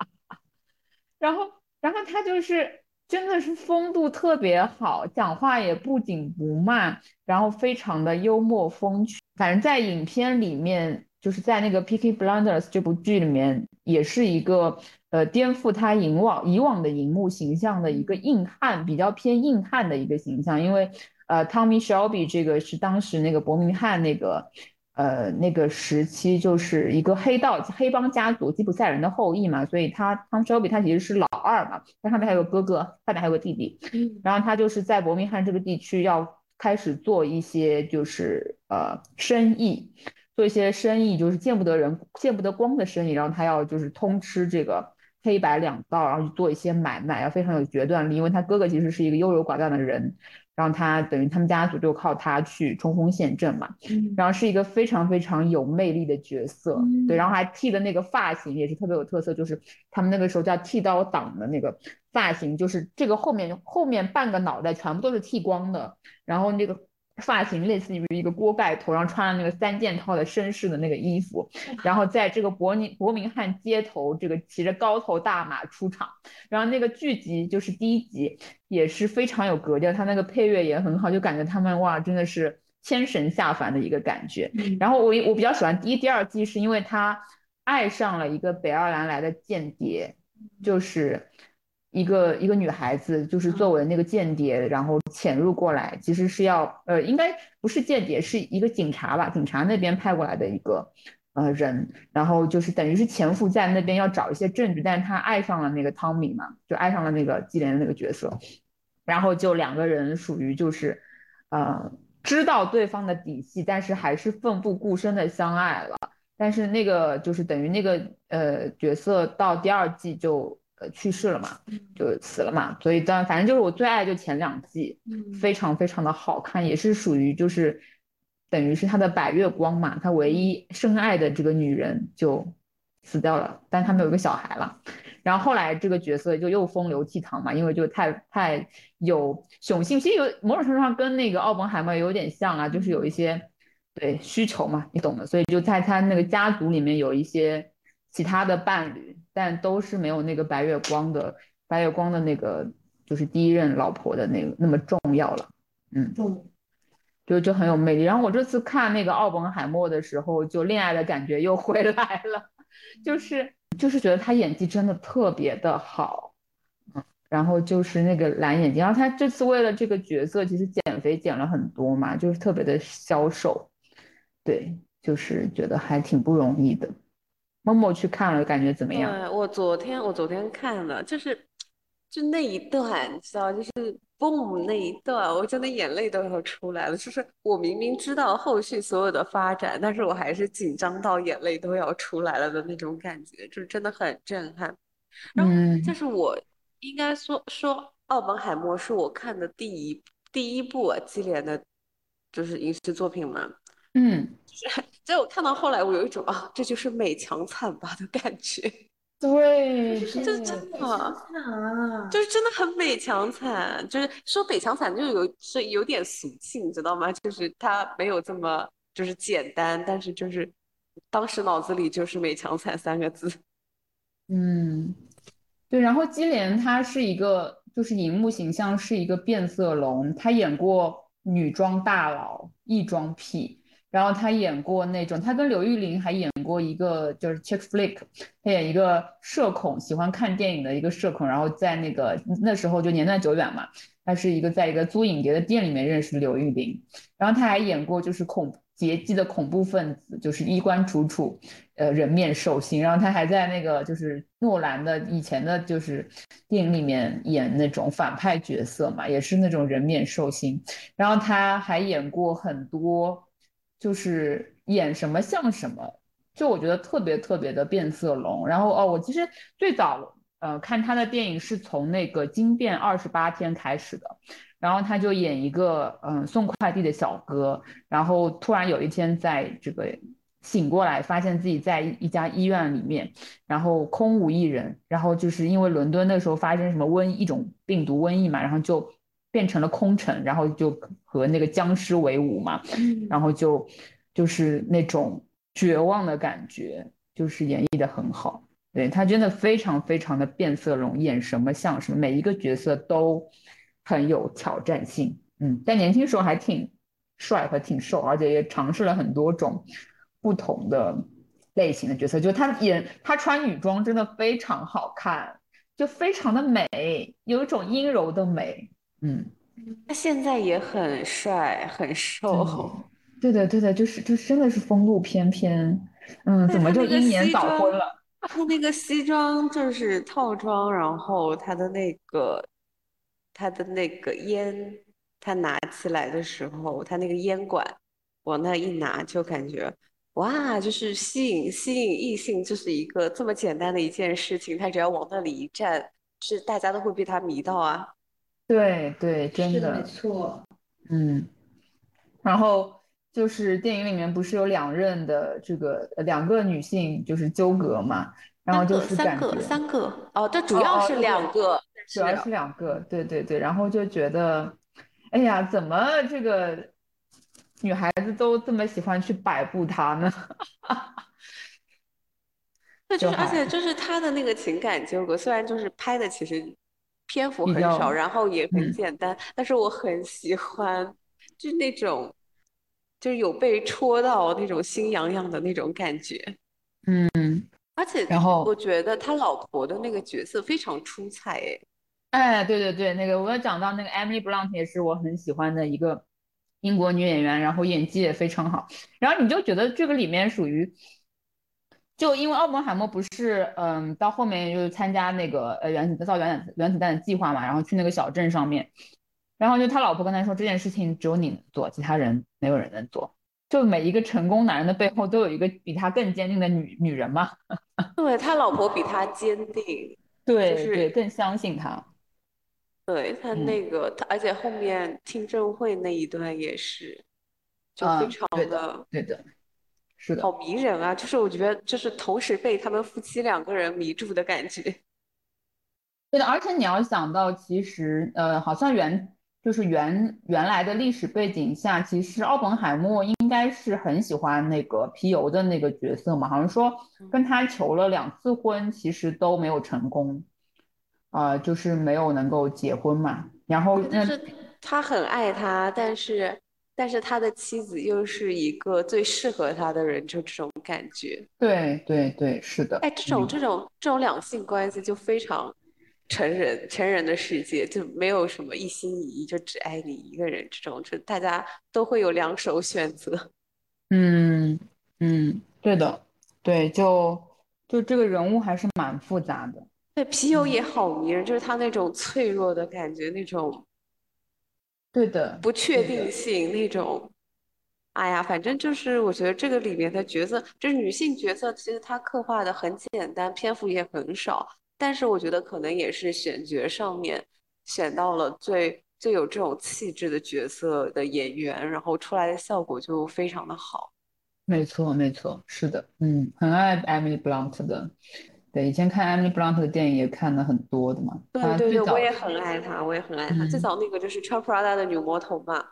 <laughs>
然后，然后他就是。真的是风度特别好，讲话也不紧不慢，然后非常的幽默风趣。反正，在影片里面，就是在那个《Picky Blinders》这部剧里面，也是一个呃颠覆他以往以往的荧幕形象的一个硬汉，比较偏硬汉的一个形象。因为呃，Tommy Shelby 这个是当时那个伯明翰那个。呃，那个时期就是一个黑道黑帮家族吉普赛人的后裔嘛，所以他汤肖比他其实是老二嘛，他上面还有个哥哥，下面还有个弟弟，嗯，然后他就是在伯明翰这个地区要开始做一些就是呃生意，做一些生意就是见不得人见不得光的生意，然后他要就是通吃这个黑白两道，然后去做一些买卖，要非常有决断力，因为他哥哥其实是一个优柔寡断的人。然后他等于他们家族就靠他去冲锋陷阵嘛，然后是一个非常非常有魅力的角色，对，然后还剃的那个发型也是特别有特色，就是他们那个时候叫剃刀党的那个发型，就是这个后面后面半个脑袋全部都是剃光的，然后那个。发型类似于一个锅盖头，然后穿了那个三件套的绅士的那个衣服，然后在这个伯尼伯明翰街头，这个骑着高头大马出场。然后那个剧集就是第一集也是非常有格调，他那个配乐也很好，就感觉他们哇真的是天神下凡的一个感觉。然后我我比较喜欢第一、第二季，是因为他爱上了一个北爱尔兰来的间谍，就是。一个一个女孩子，就是作为那个间谍，然后潜入过来，其实是要，呃，应该不是间谍，是一个警察吧，警察那边派过来的一个呃人，然后就是等于是潜伏在那边要找一些证据，但是他爱上了那个汤米嘛，就爱上了那个基连的那个角色，然后就两个人属于就是，呃，知道对方的底细，但是还是奋不顾身的相爱了，但是那个就是等于那个呃角色到第二季就。呃，去世了嘛，就死了嘛，所以当反正就是我最爱就前两季，非常非常的好看，也是属于就是等于是他的白月光嘛，他唯一深爱的这个女人就死掉了，但他们有一个小孩了，然后后来这个角色就又风流倜傥嘛，因为就太太有雄性，其实有某种程度上跟那个奥本海默有点像啊，就是有一些对需求嘛，你懂的，所以就在他那个家族里面有一些。其他的伴侣，但都是没有那个白月光的白月光的那个，就是第一任老婆的那个那么重要了。嗯，就就很有魅力。然后我这次看那个奥本海默的时候，就恋爱的感觉又回来了，就是就是觉得他演技真的特别的好。嗯，然后就是那个蓝眼睛，然后他这次为了这个角色，其实减肥减了很多嘛，就是特别的消瘦。对，就是觉得还挺不容易的。默默去看了，感觉怎么样？
对我昨天我昨天看了，就是就那一段，你知道，就是 boom 那一段，我真的眼泪都要出来了。就是我明明知道后续所有的发展，但是我还是紧张到眼泪都要出来了的那种感觉，就是真的很震撼。然后就是我应该说说奥本海默是我看的第一第一部啊基连的，就是影视作品嘛。
嗯。<laughs>
就我看到后来，我有一种啊，这就是美强惨吧的感觉。<laughs>
对，
就是真的，就是真的很美强惨。就是说美强惨，就有是有点俗气，你知道吗？就是他没有这么就是简单，但是就是当时脑子里就是美强惨三个字。
嗯，对。然后基连他是一个，就是荧幕形象是一个变色龙，他演过女装大佬、异装癖。然后他演过那种，他跟刘玉玲还演过一个就是 chick flick，他演一个社恐，喜欢看电影的一个社恐。然后在那个那时候就年代久远嘛，他是一个在一个租影碟的店里面认识刘玉玲。然后他还演过就是恐劫机的恐怖分子，就是衣冠楚楚，呃人面兽心。然后他还在那个就是诺兰的以前的就是电影里面演那种反派角色嘛，也是那种人面兽心。然后他还演过很多。就是演什么像什么，就我觉得特别特别的变色龙。然后哦，我其实最早呃看他的电影是从那个《惊变二十八天》开始的，然后他就演一个嗯送快递的小哥，然后突然有一天在这个醒过来，发现自己在一家医院里面，然后空无一人，然后就是因为伦敦那时候发生什么瘟一种病毒瘟疫嘛，然后就。变成了空城，然后就和那个僵尸为伍嘛，然后就就是那种绝望的感觉，就是演绎的很好。对他真的非常非常的变色龙，演什么像什么，每一个角色都很有挑战性。嗯，但年轻时候还挺帅和挺瘦，而且也尝试了很多种不同的类型的角色。就他演他穿女装真的非常好看，就非常的美，有一种阴柔的美。嗯，
他现在也很帅，很瘦。
对的，对的，就是就真的是风度翩翩。嗯，怎么就英年早婚了？<laughs>
他那个西装就是套装，然后他的那个他的那个烟，他拿起来的时候，他那个烟管往那一拿，就感觉哇，就是吸引吸引异性，就是一个这么简单的一件事情，他只要往那里一站，是大家都会被他迷到啊。
对对，真的
没错。
嗯，然后就是电影里面不是有两任的这个两个女性就是纠葛嘛，然后就是
三个三个哦，这主要是两个，
主要是两个，对对对，然后就觉得，哎呀，怎么这个女孩子都这么喜欢去摆布他呢？<laughs>
对，就是而且就是他的那个情感纠葛，虽然就是拍的其实。篇幅很少，然后也很简单，但是我很喜欢，就那种，就是有被戳到那种心痒痒的那种感觉。
嗯，
而且
然后
我觉得他老婆的那个角色非常出彩，哎，
哎，对对对，那个我要讲到那个 Emily Blunt 也是我很喜欢的一个英国女演员，然后演技也非常好，然后你就觉得这个里面属于。就因为奥本海默不是，嗯，到后面就是参加那个呃原子造原子原子弹的计划嘛，然后去那个小镇上面，然后就他老婆跟他说这件事情只有你能做，其他人没有人能做。就每一个成功男人的背后都有一个比他更坚定的女女人嘛。<laughs>
对他老婆比他坚定，
对对，更相信他。
对他那个他，而且后面听证会那一段也是，就非常
的对的。是的，
好迷人啊！就是我觉得，就是同时被他们夫妻两个人迷住的感觉。
对的，而且你要想到，其实呃，好像原就是原原来的历史背景下，其实奥本海默应该是很喜欢那个皮尤的那个角色嘛，好像说跟他求了两次婚，其实都没有成功，呃，就是没有能够结婚嘛。然后
就是他很爱他，但是。但是他的妻子又是一个最适合他的人，就这种感觉。
对对对，是的。
哎，这种这种这种两性关系就非常成人成人的世界，就没有什么一心一意，就只爱你一个人。这种就大家都会有两手选择。<laughs>
嗯嗯，对的，对，就就这个人物还是蛮复杂的。
对，皮尤也好迷人，就是他那种脆弱的感觉，那种。
对的，
不确定性那种，哎呀，反正就是我觉得这个里面的角色，就是女性角色，其实她刻画的很简单，篇幅也很少，但是我觉得可能也是选角上面选到了最最有这种气质的角色的演员，然后出来的效果就非常的好。
没错，没错，是的，嗯，很爱 Emily Blunt 的。对，以前看 Emily Blunt 的电影也看的很多的嘛。
对对对，我也很爱她，我也很爱她。最早那个就是穿 Prada 的女魔头嘛。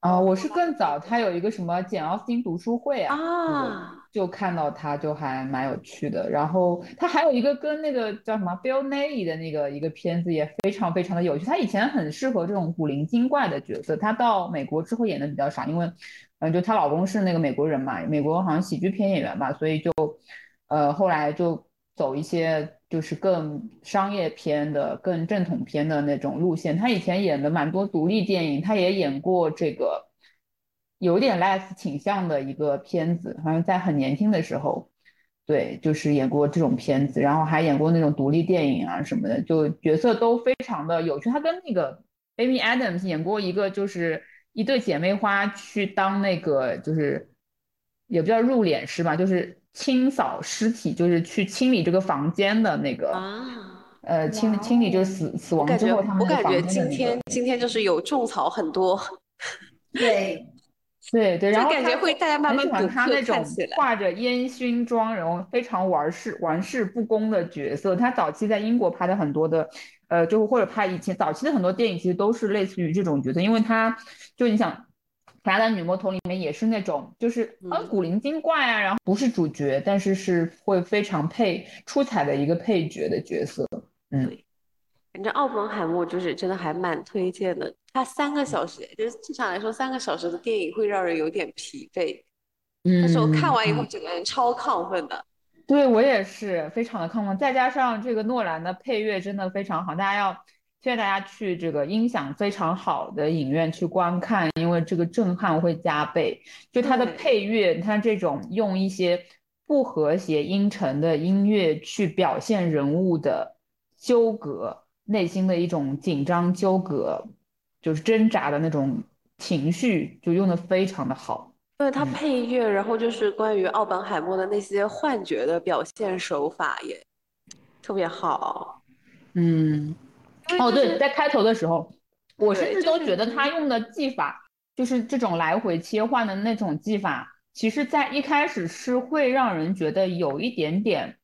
啊，我是更早，她有一个什么简奥斯汀读书会啊，
啊，
就看到她就还蛮有趣的。然后她还有一个跟那个叫什么 Bill Nighy 的那个一个片子也非常非常的有趣。她以前很适合这种古灵精怪的角色，她到美国之后演的比较少，因为嗯，就她老公是那个美国人嘛，美国好像喜剧片演员吧，所以就呃后来就。走一些就是更商业片的、更正统片的那种路线。他以前演的蛮多独立电影，他也演过这个有点 less 倾向的一个片子，好像在很年轻的时候，对，就是演过这种片子，然后还演过那种独立电影啊什么的，就角色都非常的有趣。他跟那个 Amy Adams 演过一个，就是一对姐妹花去当那个就是。也不叫入殓师吧，就是清扫尸体，就是去清理这个房间的那个
啊，
呃，清清理就是死死亡之后他们
我感觉今天今天就是有种草很多，<laughs>
对。
对对，然后
感觉会大家慢慢
喜欢他那种画着烟熏妆，然后非常玩世玩世不恭的角色。他早期在英国拍的很多的，呃，就或者拍以前早期的很多电影，其实都是类似于这种角色。因为他就你想，《雅丹女魔头》里面也是那种，就是很古灵精怪啊，然后不是主角，但是是会非常配出彩的一个配角的角色。嗯。
反正奥本海默就是真的还蛮推荐的，它三个小时，就是正常来说三个小时的电影会让人有点疲惫，但是我看完以后整个人超亢奋的。
对我也是非常的亢奋，再加上这个诺兰的配乐真的非常好，大家要推荐大家去这个音响非常好的影院去观看，因为这个震撼会加倍。就它的配乐，它这种用一些不和谐音程的音乐去表现人物的纠葛。内心的一种紧张纠葛，就是挣扎的那种情绪，就用的非常的好。
对它配乐，然后就是关于奥本海默的那些幻觉的表现手法也特别好。
嗯，哦对，在开头的时候，我甚至都觉得他用的技法，就是这种来回切换的那种技法，其实在一开始是会让人觉得有一点点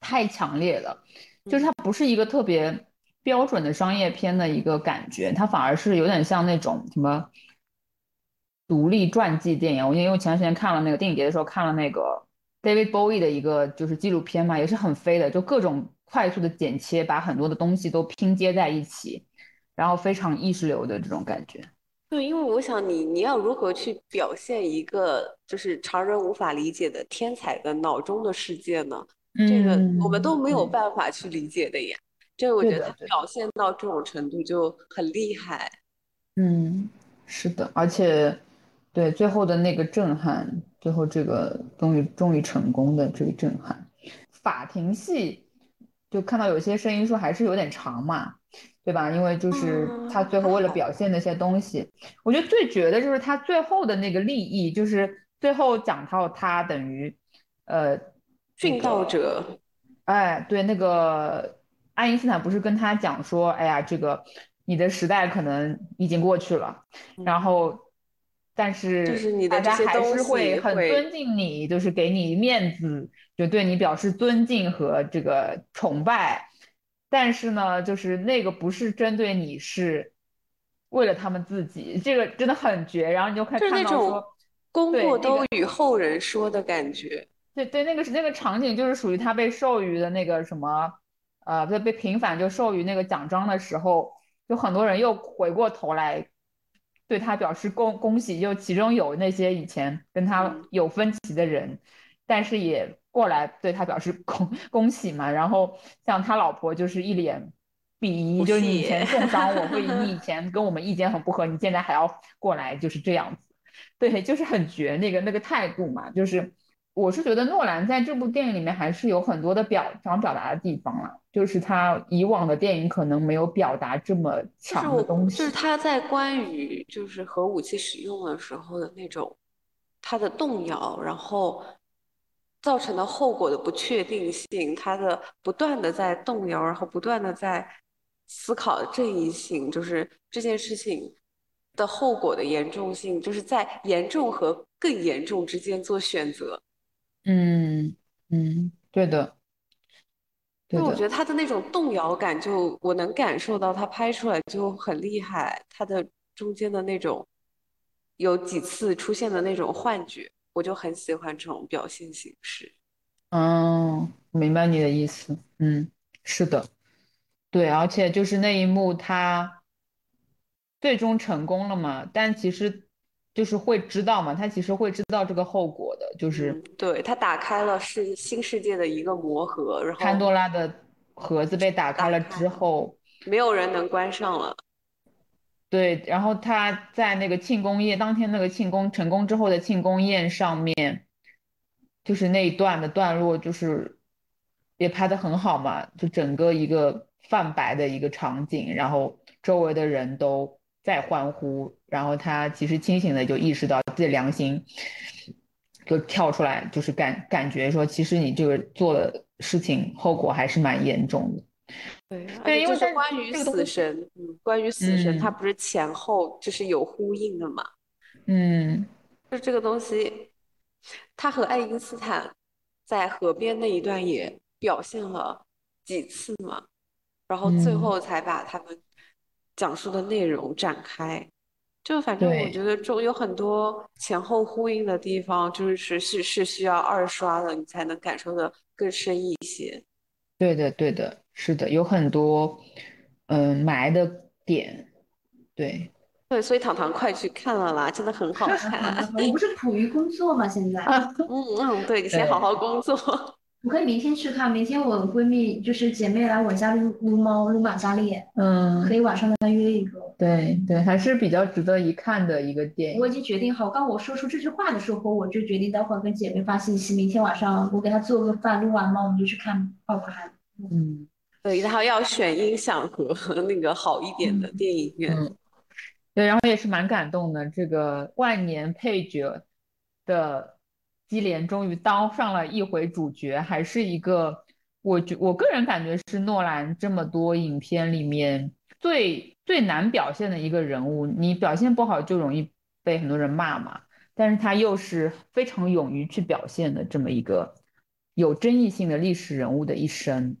太强烈了，就是它不是一个特别。标准的商业片的一个感觉，它反而是有点像那种什么独立传记电影。我因为前段时间看了那个电影节的时候，看了那个 David Bowie 的一个就是纪录片嘛，也是很飞的，就各种快速的剪切，把很多的东西都拼接在一起，然后非常意识流的这种感觉。
对，因为我想你你要如何去表现一个就是常人无法理解的天才的脑中的世界呢？这个我们都没有办法去理解的呀。这我觉得他表现到这种程度就很厉害，
嗯，是的，而且对最后的那个震撼，最后这个终于终于成功的这个震撼，法庭戏就看到有些声音说还是有点长嘛，对吧？因为就是他最后为了表现那些东西，我觉得最绝的就是他最后的那个利益，就是最后讲到他等于呃
殉道者，
哎，对那个。爱因斯坦不是跟他讲说，哎呀，这个你的时代可能已经过去了，然后，但是就是你大家还是会很尊敬你，就是给你面子，就对你表示尊敬和这个崇拜。但是呢，就是那个不是针对你，是为了他们自己，这个真的很绝。然后你就看看到说，
功过都与后人说的感觉。
对对，那个是那个场景，就是属于他被授予的那个什么。呃，被被平反就授予那个奖章的时候，就很多人又回过头来对他表示恭恭喜，就其中有那些以前跟他有分歧的人，但是也过来对他表示恭 <laughs> 恭喜嘛。然后像他老婆就是一脸鄙夷，就是你以前重伤我，<laughs> 会你以前跟我们意见很不合，你现在还要过来就是这样子，对，就是很绝那个那个态度嘛，就是。我是觉得诺兰在这部电影里面还是有很多的表想表达的地方了，就是他以往的电影可能没有表达这么强的东
西。就是他在关于就是核武器使用的时候的那种他的动摇，然后造成的后果的不确定性，他的不断的在动摇，然后不断的在思考正义性，就是这件事情的后果的严重性，就是在严重和更严重之间做选择。
嗯嗯，对的，
因为我觉得他的那种动摇感，就我能感受到，他拍出来就很厉害。他的中间的那种有几次出现的那种幻觉，我就很喜欢这种表现形式。
嗯，明白你的意思。嗯，是的，对，而且就是那一幕，他最终成功了嘛？但其实。就是会知道嘛，他其实会知道这个后果的，就是
对他打开了世新世界的一个魔盒，然后
潘多拉的盒子被打开了之后，
没有人能关上了。
对，然后他在那个庆功宴当天，那个庆功成功之后的庆功宴上面，就是那一段的段落，就是也拍的很好嘛，就整个一个泛白的一个场景，然后周围的人都。在欢呼，然后他其实清醒的就意识到自己良心就跳出来，就是感感觉说，其实你这个做的事情后果还是蛮严重的。
对，对，因为是关于死神，嗯，关于死神，它不是前后就是有呼应的嘛？
嗯，
就这个东西，他和爱因斯坦在河边那一段也表现了几次嘛，然后最后才把他们讲述的内容展开。就反正我觉得中有很多前后呼应的地方，就是是是是需要二刷的，你才能感受的更深一些。
对的，对的，是的，有很多嗯埋的点。对
对，所以糖糖快去看了啦，真的很好看。<laughs>
我不是苦于工作吗？现在。<laughs>
嗯嗯，对你先好好工作。
我可以明天去看，明天我闺蜜就是姐妹来我家撸撸猫撸玛莎丽，嗯，可以晚上跟她约一个。
对对，还是比较值得一看的一个电影。
我已经决定好，刚我说出这句话的时候，我就决定待会儿跟姐妹发信息，明天晚上我给她做个饭，录完猫我们就去看爆款。
嗯，
对，然后要选音响和 <laughs> 那个好一点的电影院。
对，然后也是蛮感动的，这个万年配角的。基连终于当上了一回主角，还是一个我觉我个人感觉是诺兰这么多影片里面最最难表现的一个人物。你表现不好就容易被很多人骂嘛，但是他又是非常勇于去表现的这么一个有争议性的历史人物的一生。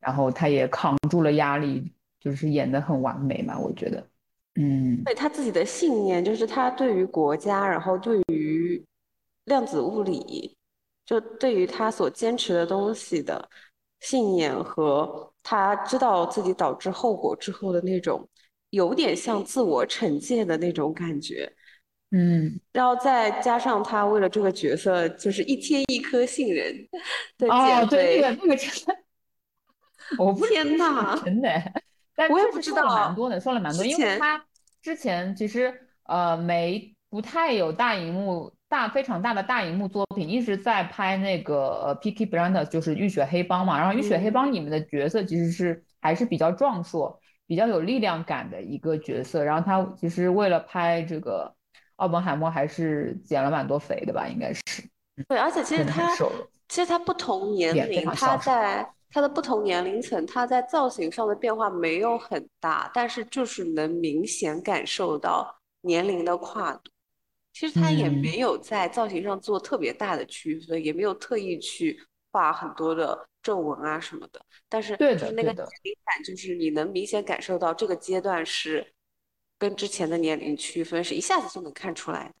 然后他也扛住了压力，就是演得很完美嘛，我觉得，嗯，
对他自己的信念，就是他对于国家，然后对于。量子物理，就对于他所坚持的东西的信念和他知道自己导致后果之后的那种，有点像自我惩戒的那种感觉，
嗯，
然后再加上他为了这个角色，就是一天一颗杏仁 <laughs> 的减
肥，对那个那个真的，<laughs> 我不
天呐，
真的，但
我也不知道，
蛮多的，说了蛮多，因为他之前其实呃没不太有大荧幕。大非常大的大荧幕作品，一直在拍那个呃《Peaky Blinders》，就是《浴血黑帮》嘛。然后《浴血黑帮》里面的角色其实是还是比较壮硕、比较有力量感的一个角色。然后他其实为了拍这个奥本海默，还是减了蛮多肥的吧，应该是。
对，而且其实他其实他不同年龄，他在他的不同年龄层，他在造型上的变化没有很大，但是就是能明显感受到年龄的跨度。其实他也没有在造型上做特别大的区分，也没有特意去画很多的皱纹啊什么的。但是就是那个年龄感，就是你能明显感受到这个阶段是跟之前的年龄区分，是一下子就能看出来的。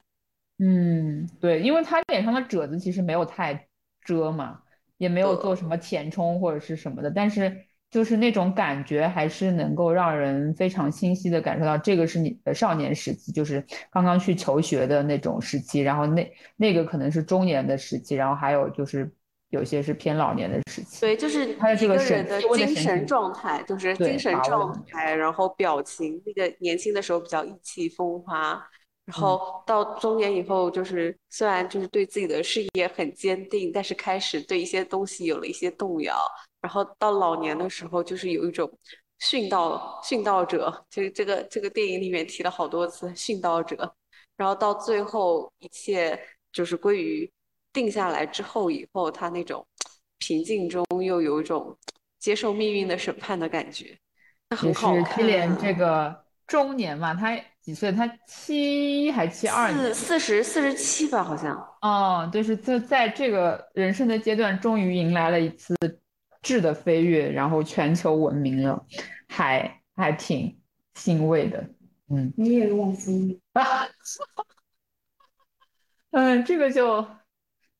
嗯，对，因为他脸上的褶子其实没有太遮嘛，也没有做什么填充或者是什么的，但是。就是那种感觉，还是能够让人非常清晰的感受到，这个是你的少年时期，就是刚刚去求学的那种时期，然后那那个可能是中年的时期，然后还有就是有些是偏老年的时期。
对，就是
他的这个
人的精神状态，就是精神状态，然后表情，那个年轻的时候比较意气风发，然后到中年以后，就是虽然就是对自己的事业很坚定，但是开始对一些东西有了一些动摇。然后到老年的时候，就是有一种殉道殉道者，就是这个这个电影里面提了好多次殉道者。然后到最后，一切就是归于定下来之后，以后他那种平静中又有一种接受命运的审判的感觉，很好看。
基连这个中年嘛，他几岁？他七还七二？
四四十四十七吧，好像。
哦，就是在在这个人生的阶段，终于迎来了一次。质的飞跃，然后全球闻名了，还还挺欣慰的。嗯，
你也忘记啊？<laughs>
嗯，这个就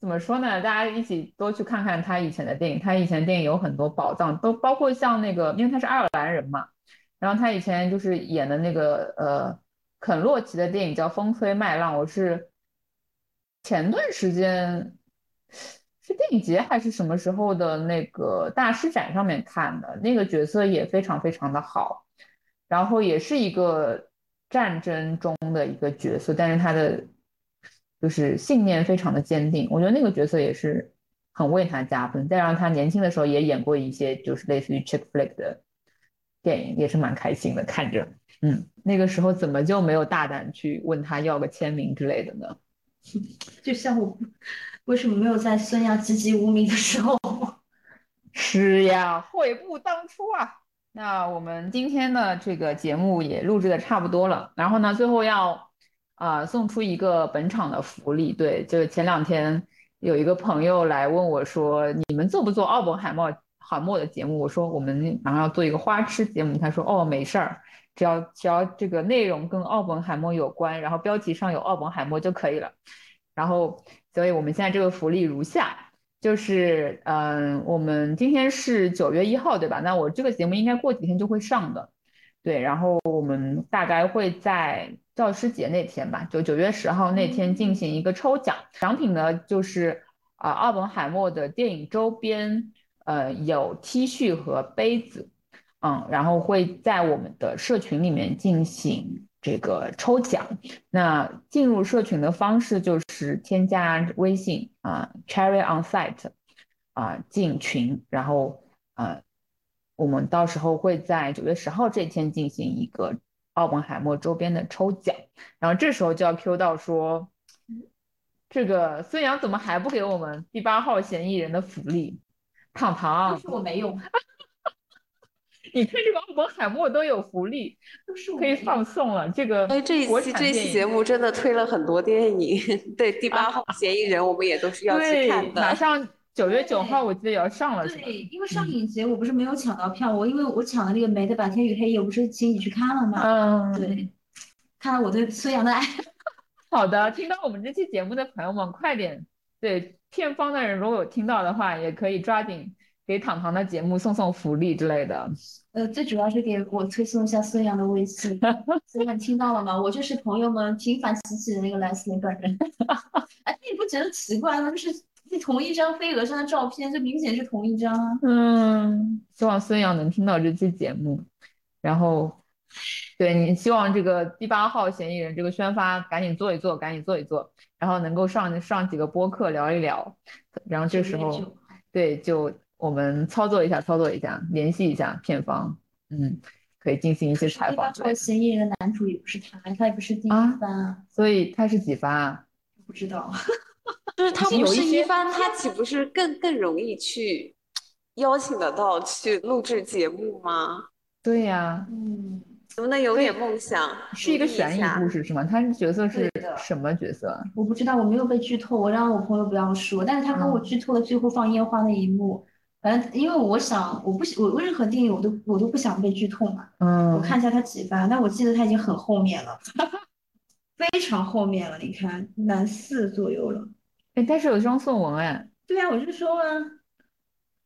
怎么说呢？大家一起多去看看他以前的电影，他以前电影有很多宝藏，都包括像那个，因为他是爱尔兰人嘛，然后他以前就是演的那个呃肯洛奇的电影叫《风吹麦浪》，我是前段时间。是电影节还是什么时候的那个大师展上面看的？那个角色也非常非常的好，然后也是一个战争中的一个角色，但是他的就是信念非常的坚定。我觉得那个角色也是很为他加分。再让他年轻的时候也演过一些就是类似于 chick flick 的电影，也是蛮开心的看着。嗯，那个时候怎么就没有大胆去问他要个签名之类的呢？<laughs>
就像我为什么没有在孙亚籍籍无名的时候？<laughs>
是呀，悔不当初啊！那我们今天的这个节目也录制的差不多了，然后呢，最后要啊送出一个本场的福利。对，就是前两天有一个朋友来问我说：“你们做不做奥本海默海默的节目？”我说：“我们马上要做一个花痴节目。”他说：“哦，没事儿，只要只要这个内容跟奥本海默有关，然后标题上有奥本海默就可以了。”然后，所以我们现在这个福利如下。就是，嗯，我们今天是九月一号，对吧？那我这个节目应该过几天就会上的，对。然后我们大概会在教师节那天吧，就九月十号那天进行一个抽奖，奖品呢就是啊，奥本海默的电影周边，呃，有 T 恤和杯子，嗯，然后会在我们的社群里面进行。这个抽奖，那进入社群的方式就是添加微信啊，Cherry on site 啊进群，然后呃，我们到时候会在九月十号这天进行一个奥本海默周边的抽奖，然后这时候就要 Q 到说，这个孙杨怎么还不给我们第八号嫌疑人的福利？糖糖，
我没有。<laughs> <laughs>
你看这个奥本海默都有福利，都是可以放送了。这个
哎，这一期这期节目真的推了很多电影。对，第八号嫌疑人我们也都是要去看的。
马上 <laughs> 九月九号我记得也要上了。
对，因为上影节我不是没有抢到票，我因为我抢了那个梅的《白天与黑夜》，我不是请你去看了吗？嗯，对，看了我对孙杨的爱。<laughs>
好的，听到我们这期节目的朋友们，快点对片方的人，如果有听到的话，也可以抓紧。给糖糖的节目送送福利之类的，
呃，最主要是给我推送一下孙杨的微信。<laughs> 孙杨听到了吗？我就是朋友们频繁提起的那个蓝斯林本人。<laughs> 哎，你不觉得奇怪吗？就是同一张飞蛾上的照片，这明显是同一张啊。
嗯，希望孙杨能听到这期节目，然后，对你希望这个第八号嫌疑人这个宣发赶紧做一做，赶紧做一做，然后能够上上几个播客聊一聊，然后这时候，对就。我们操作一下，操作一下，联系一下片方，嗯，可以进行一些采访。
这个嫌疑人的男主也不是他，他也不是第一番，
所以他是几番啊？
不知道，<laughs>
就是他不是一番，他岂不是更更容易去邀请得到去录制节目吗？
对呀，
嗯。
能不能有点梦想？
是一个悬疑故事是吗？他角色是什么角色？
我不知道，我没有被剧透，我让我朋友不要说，但是他跟我剧透了最后放烟花那一幕。反正因为我想，我不我任何电影我都我都不想被剧透嘛。嗯。我看一下他几番，但我记得他已经很后面了，<laughs> 非常后面了。你看，男四左右了。
哎，但是有张颂文哎。
对啊，我就说啊。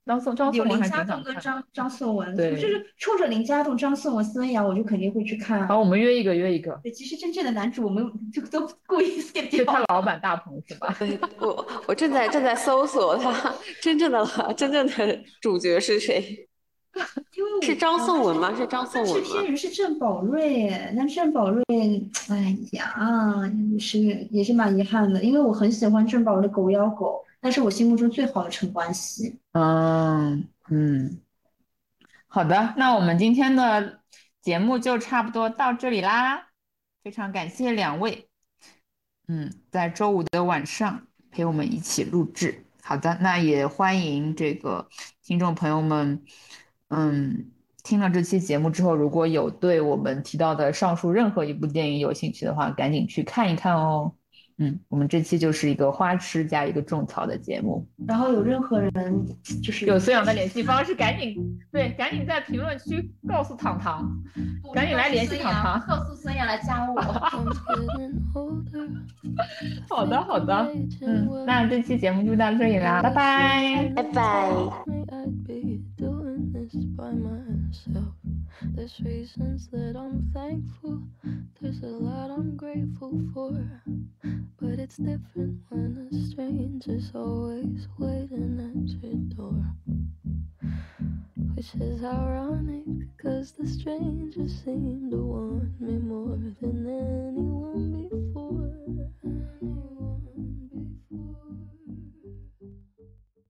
张颂张颂文还挺
跟张张颂文，
对，
就是冲着林家栋、张颂文、孙杨，我就肯定会去看。
好，我们约一个，约一个。
对，其实真正的男主，我们就都故意卸掉。
他老板大鹏是吧？
我我正在正在搜索他真正的真正的主角是谁？<laughs>
因为
是张颂文吗？是张颂文吗？
是骗人，是郑宝瑞。那郑宝瑞，哎呀，也是也是蛮遗憾的，因为我很喜欢郑宝瑞的《狗咬狗》。那是我心目中最好的陈冠希。
嗯嗯，好的，那我们今天的节目就差不多到这里啦。非常感谢两位，嗯，在周五的晚上陪我们一起录制。好的，那也欢迎这个听众朋友们，嗯，听了这期节目之后，如果有对我们提到的上述任何一部电影有兴趣的话，赶紧去看一看哦。嗯，我们这期就是一个花痴加一个种草的节目。
然后有任何人就是
有孙杨的联系方式，赶紧对，赶紧在评论区告诉糖糖，赶紧来联系糖糖，
告诉孙杨来加我。<laughs> <laughs>
好的，好的，<laughs> 嗯，那这期节目就到这里啦，拜拜，
拜拜。
There's reasons that I'm thankful, there's a lot I'm grateful for. But it's different when a stranger's always waiting at your door. Which is ironic, cause the stranger seemed to want me more than anyone.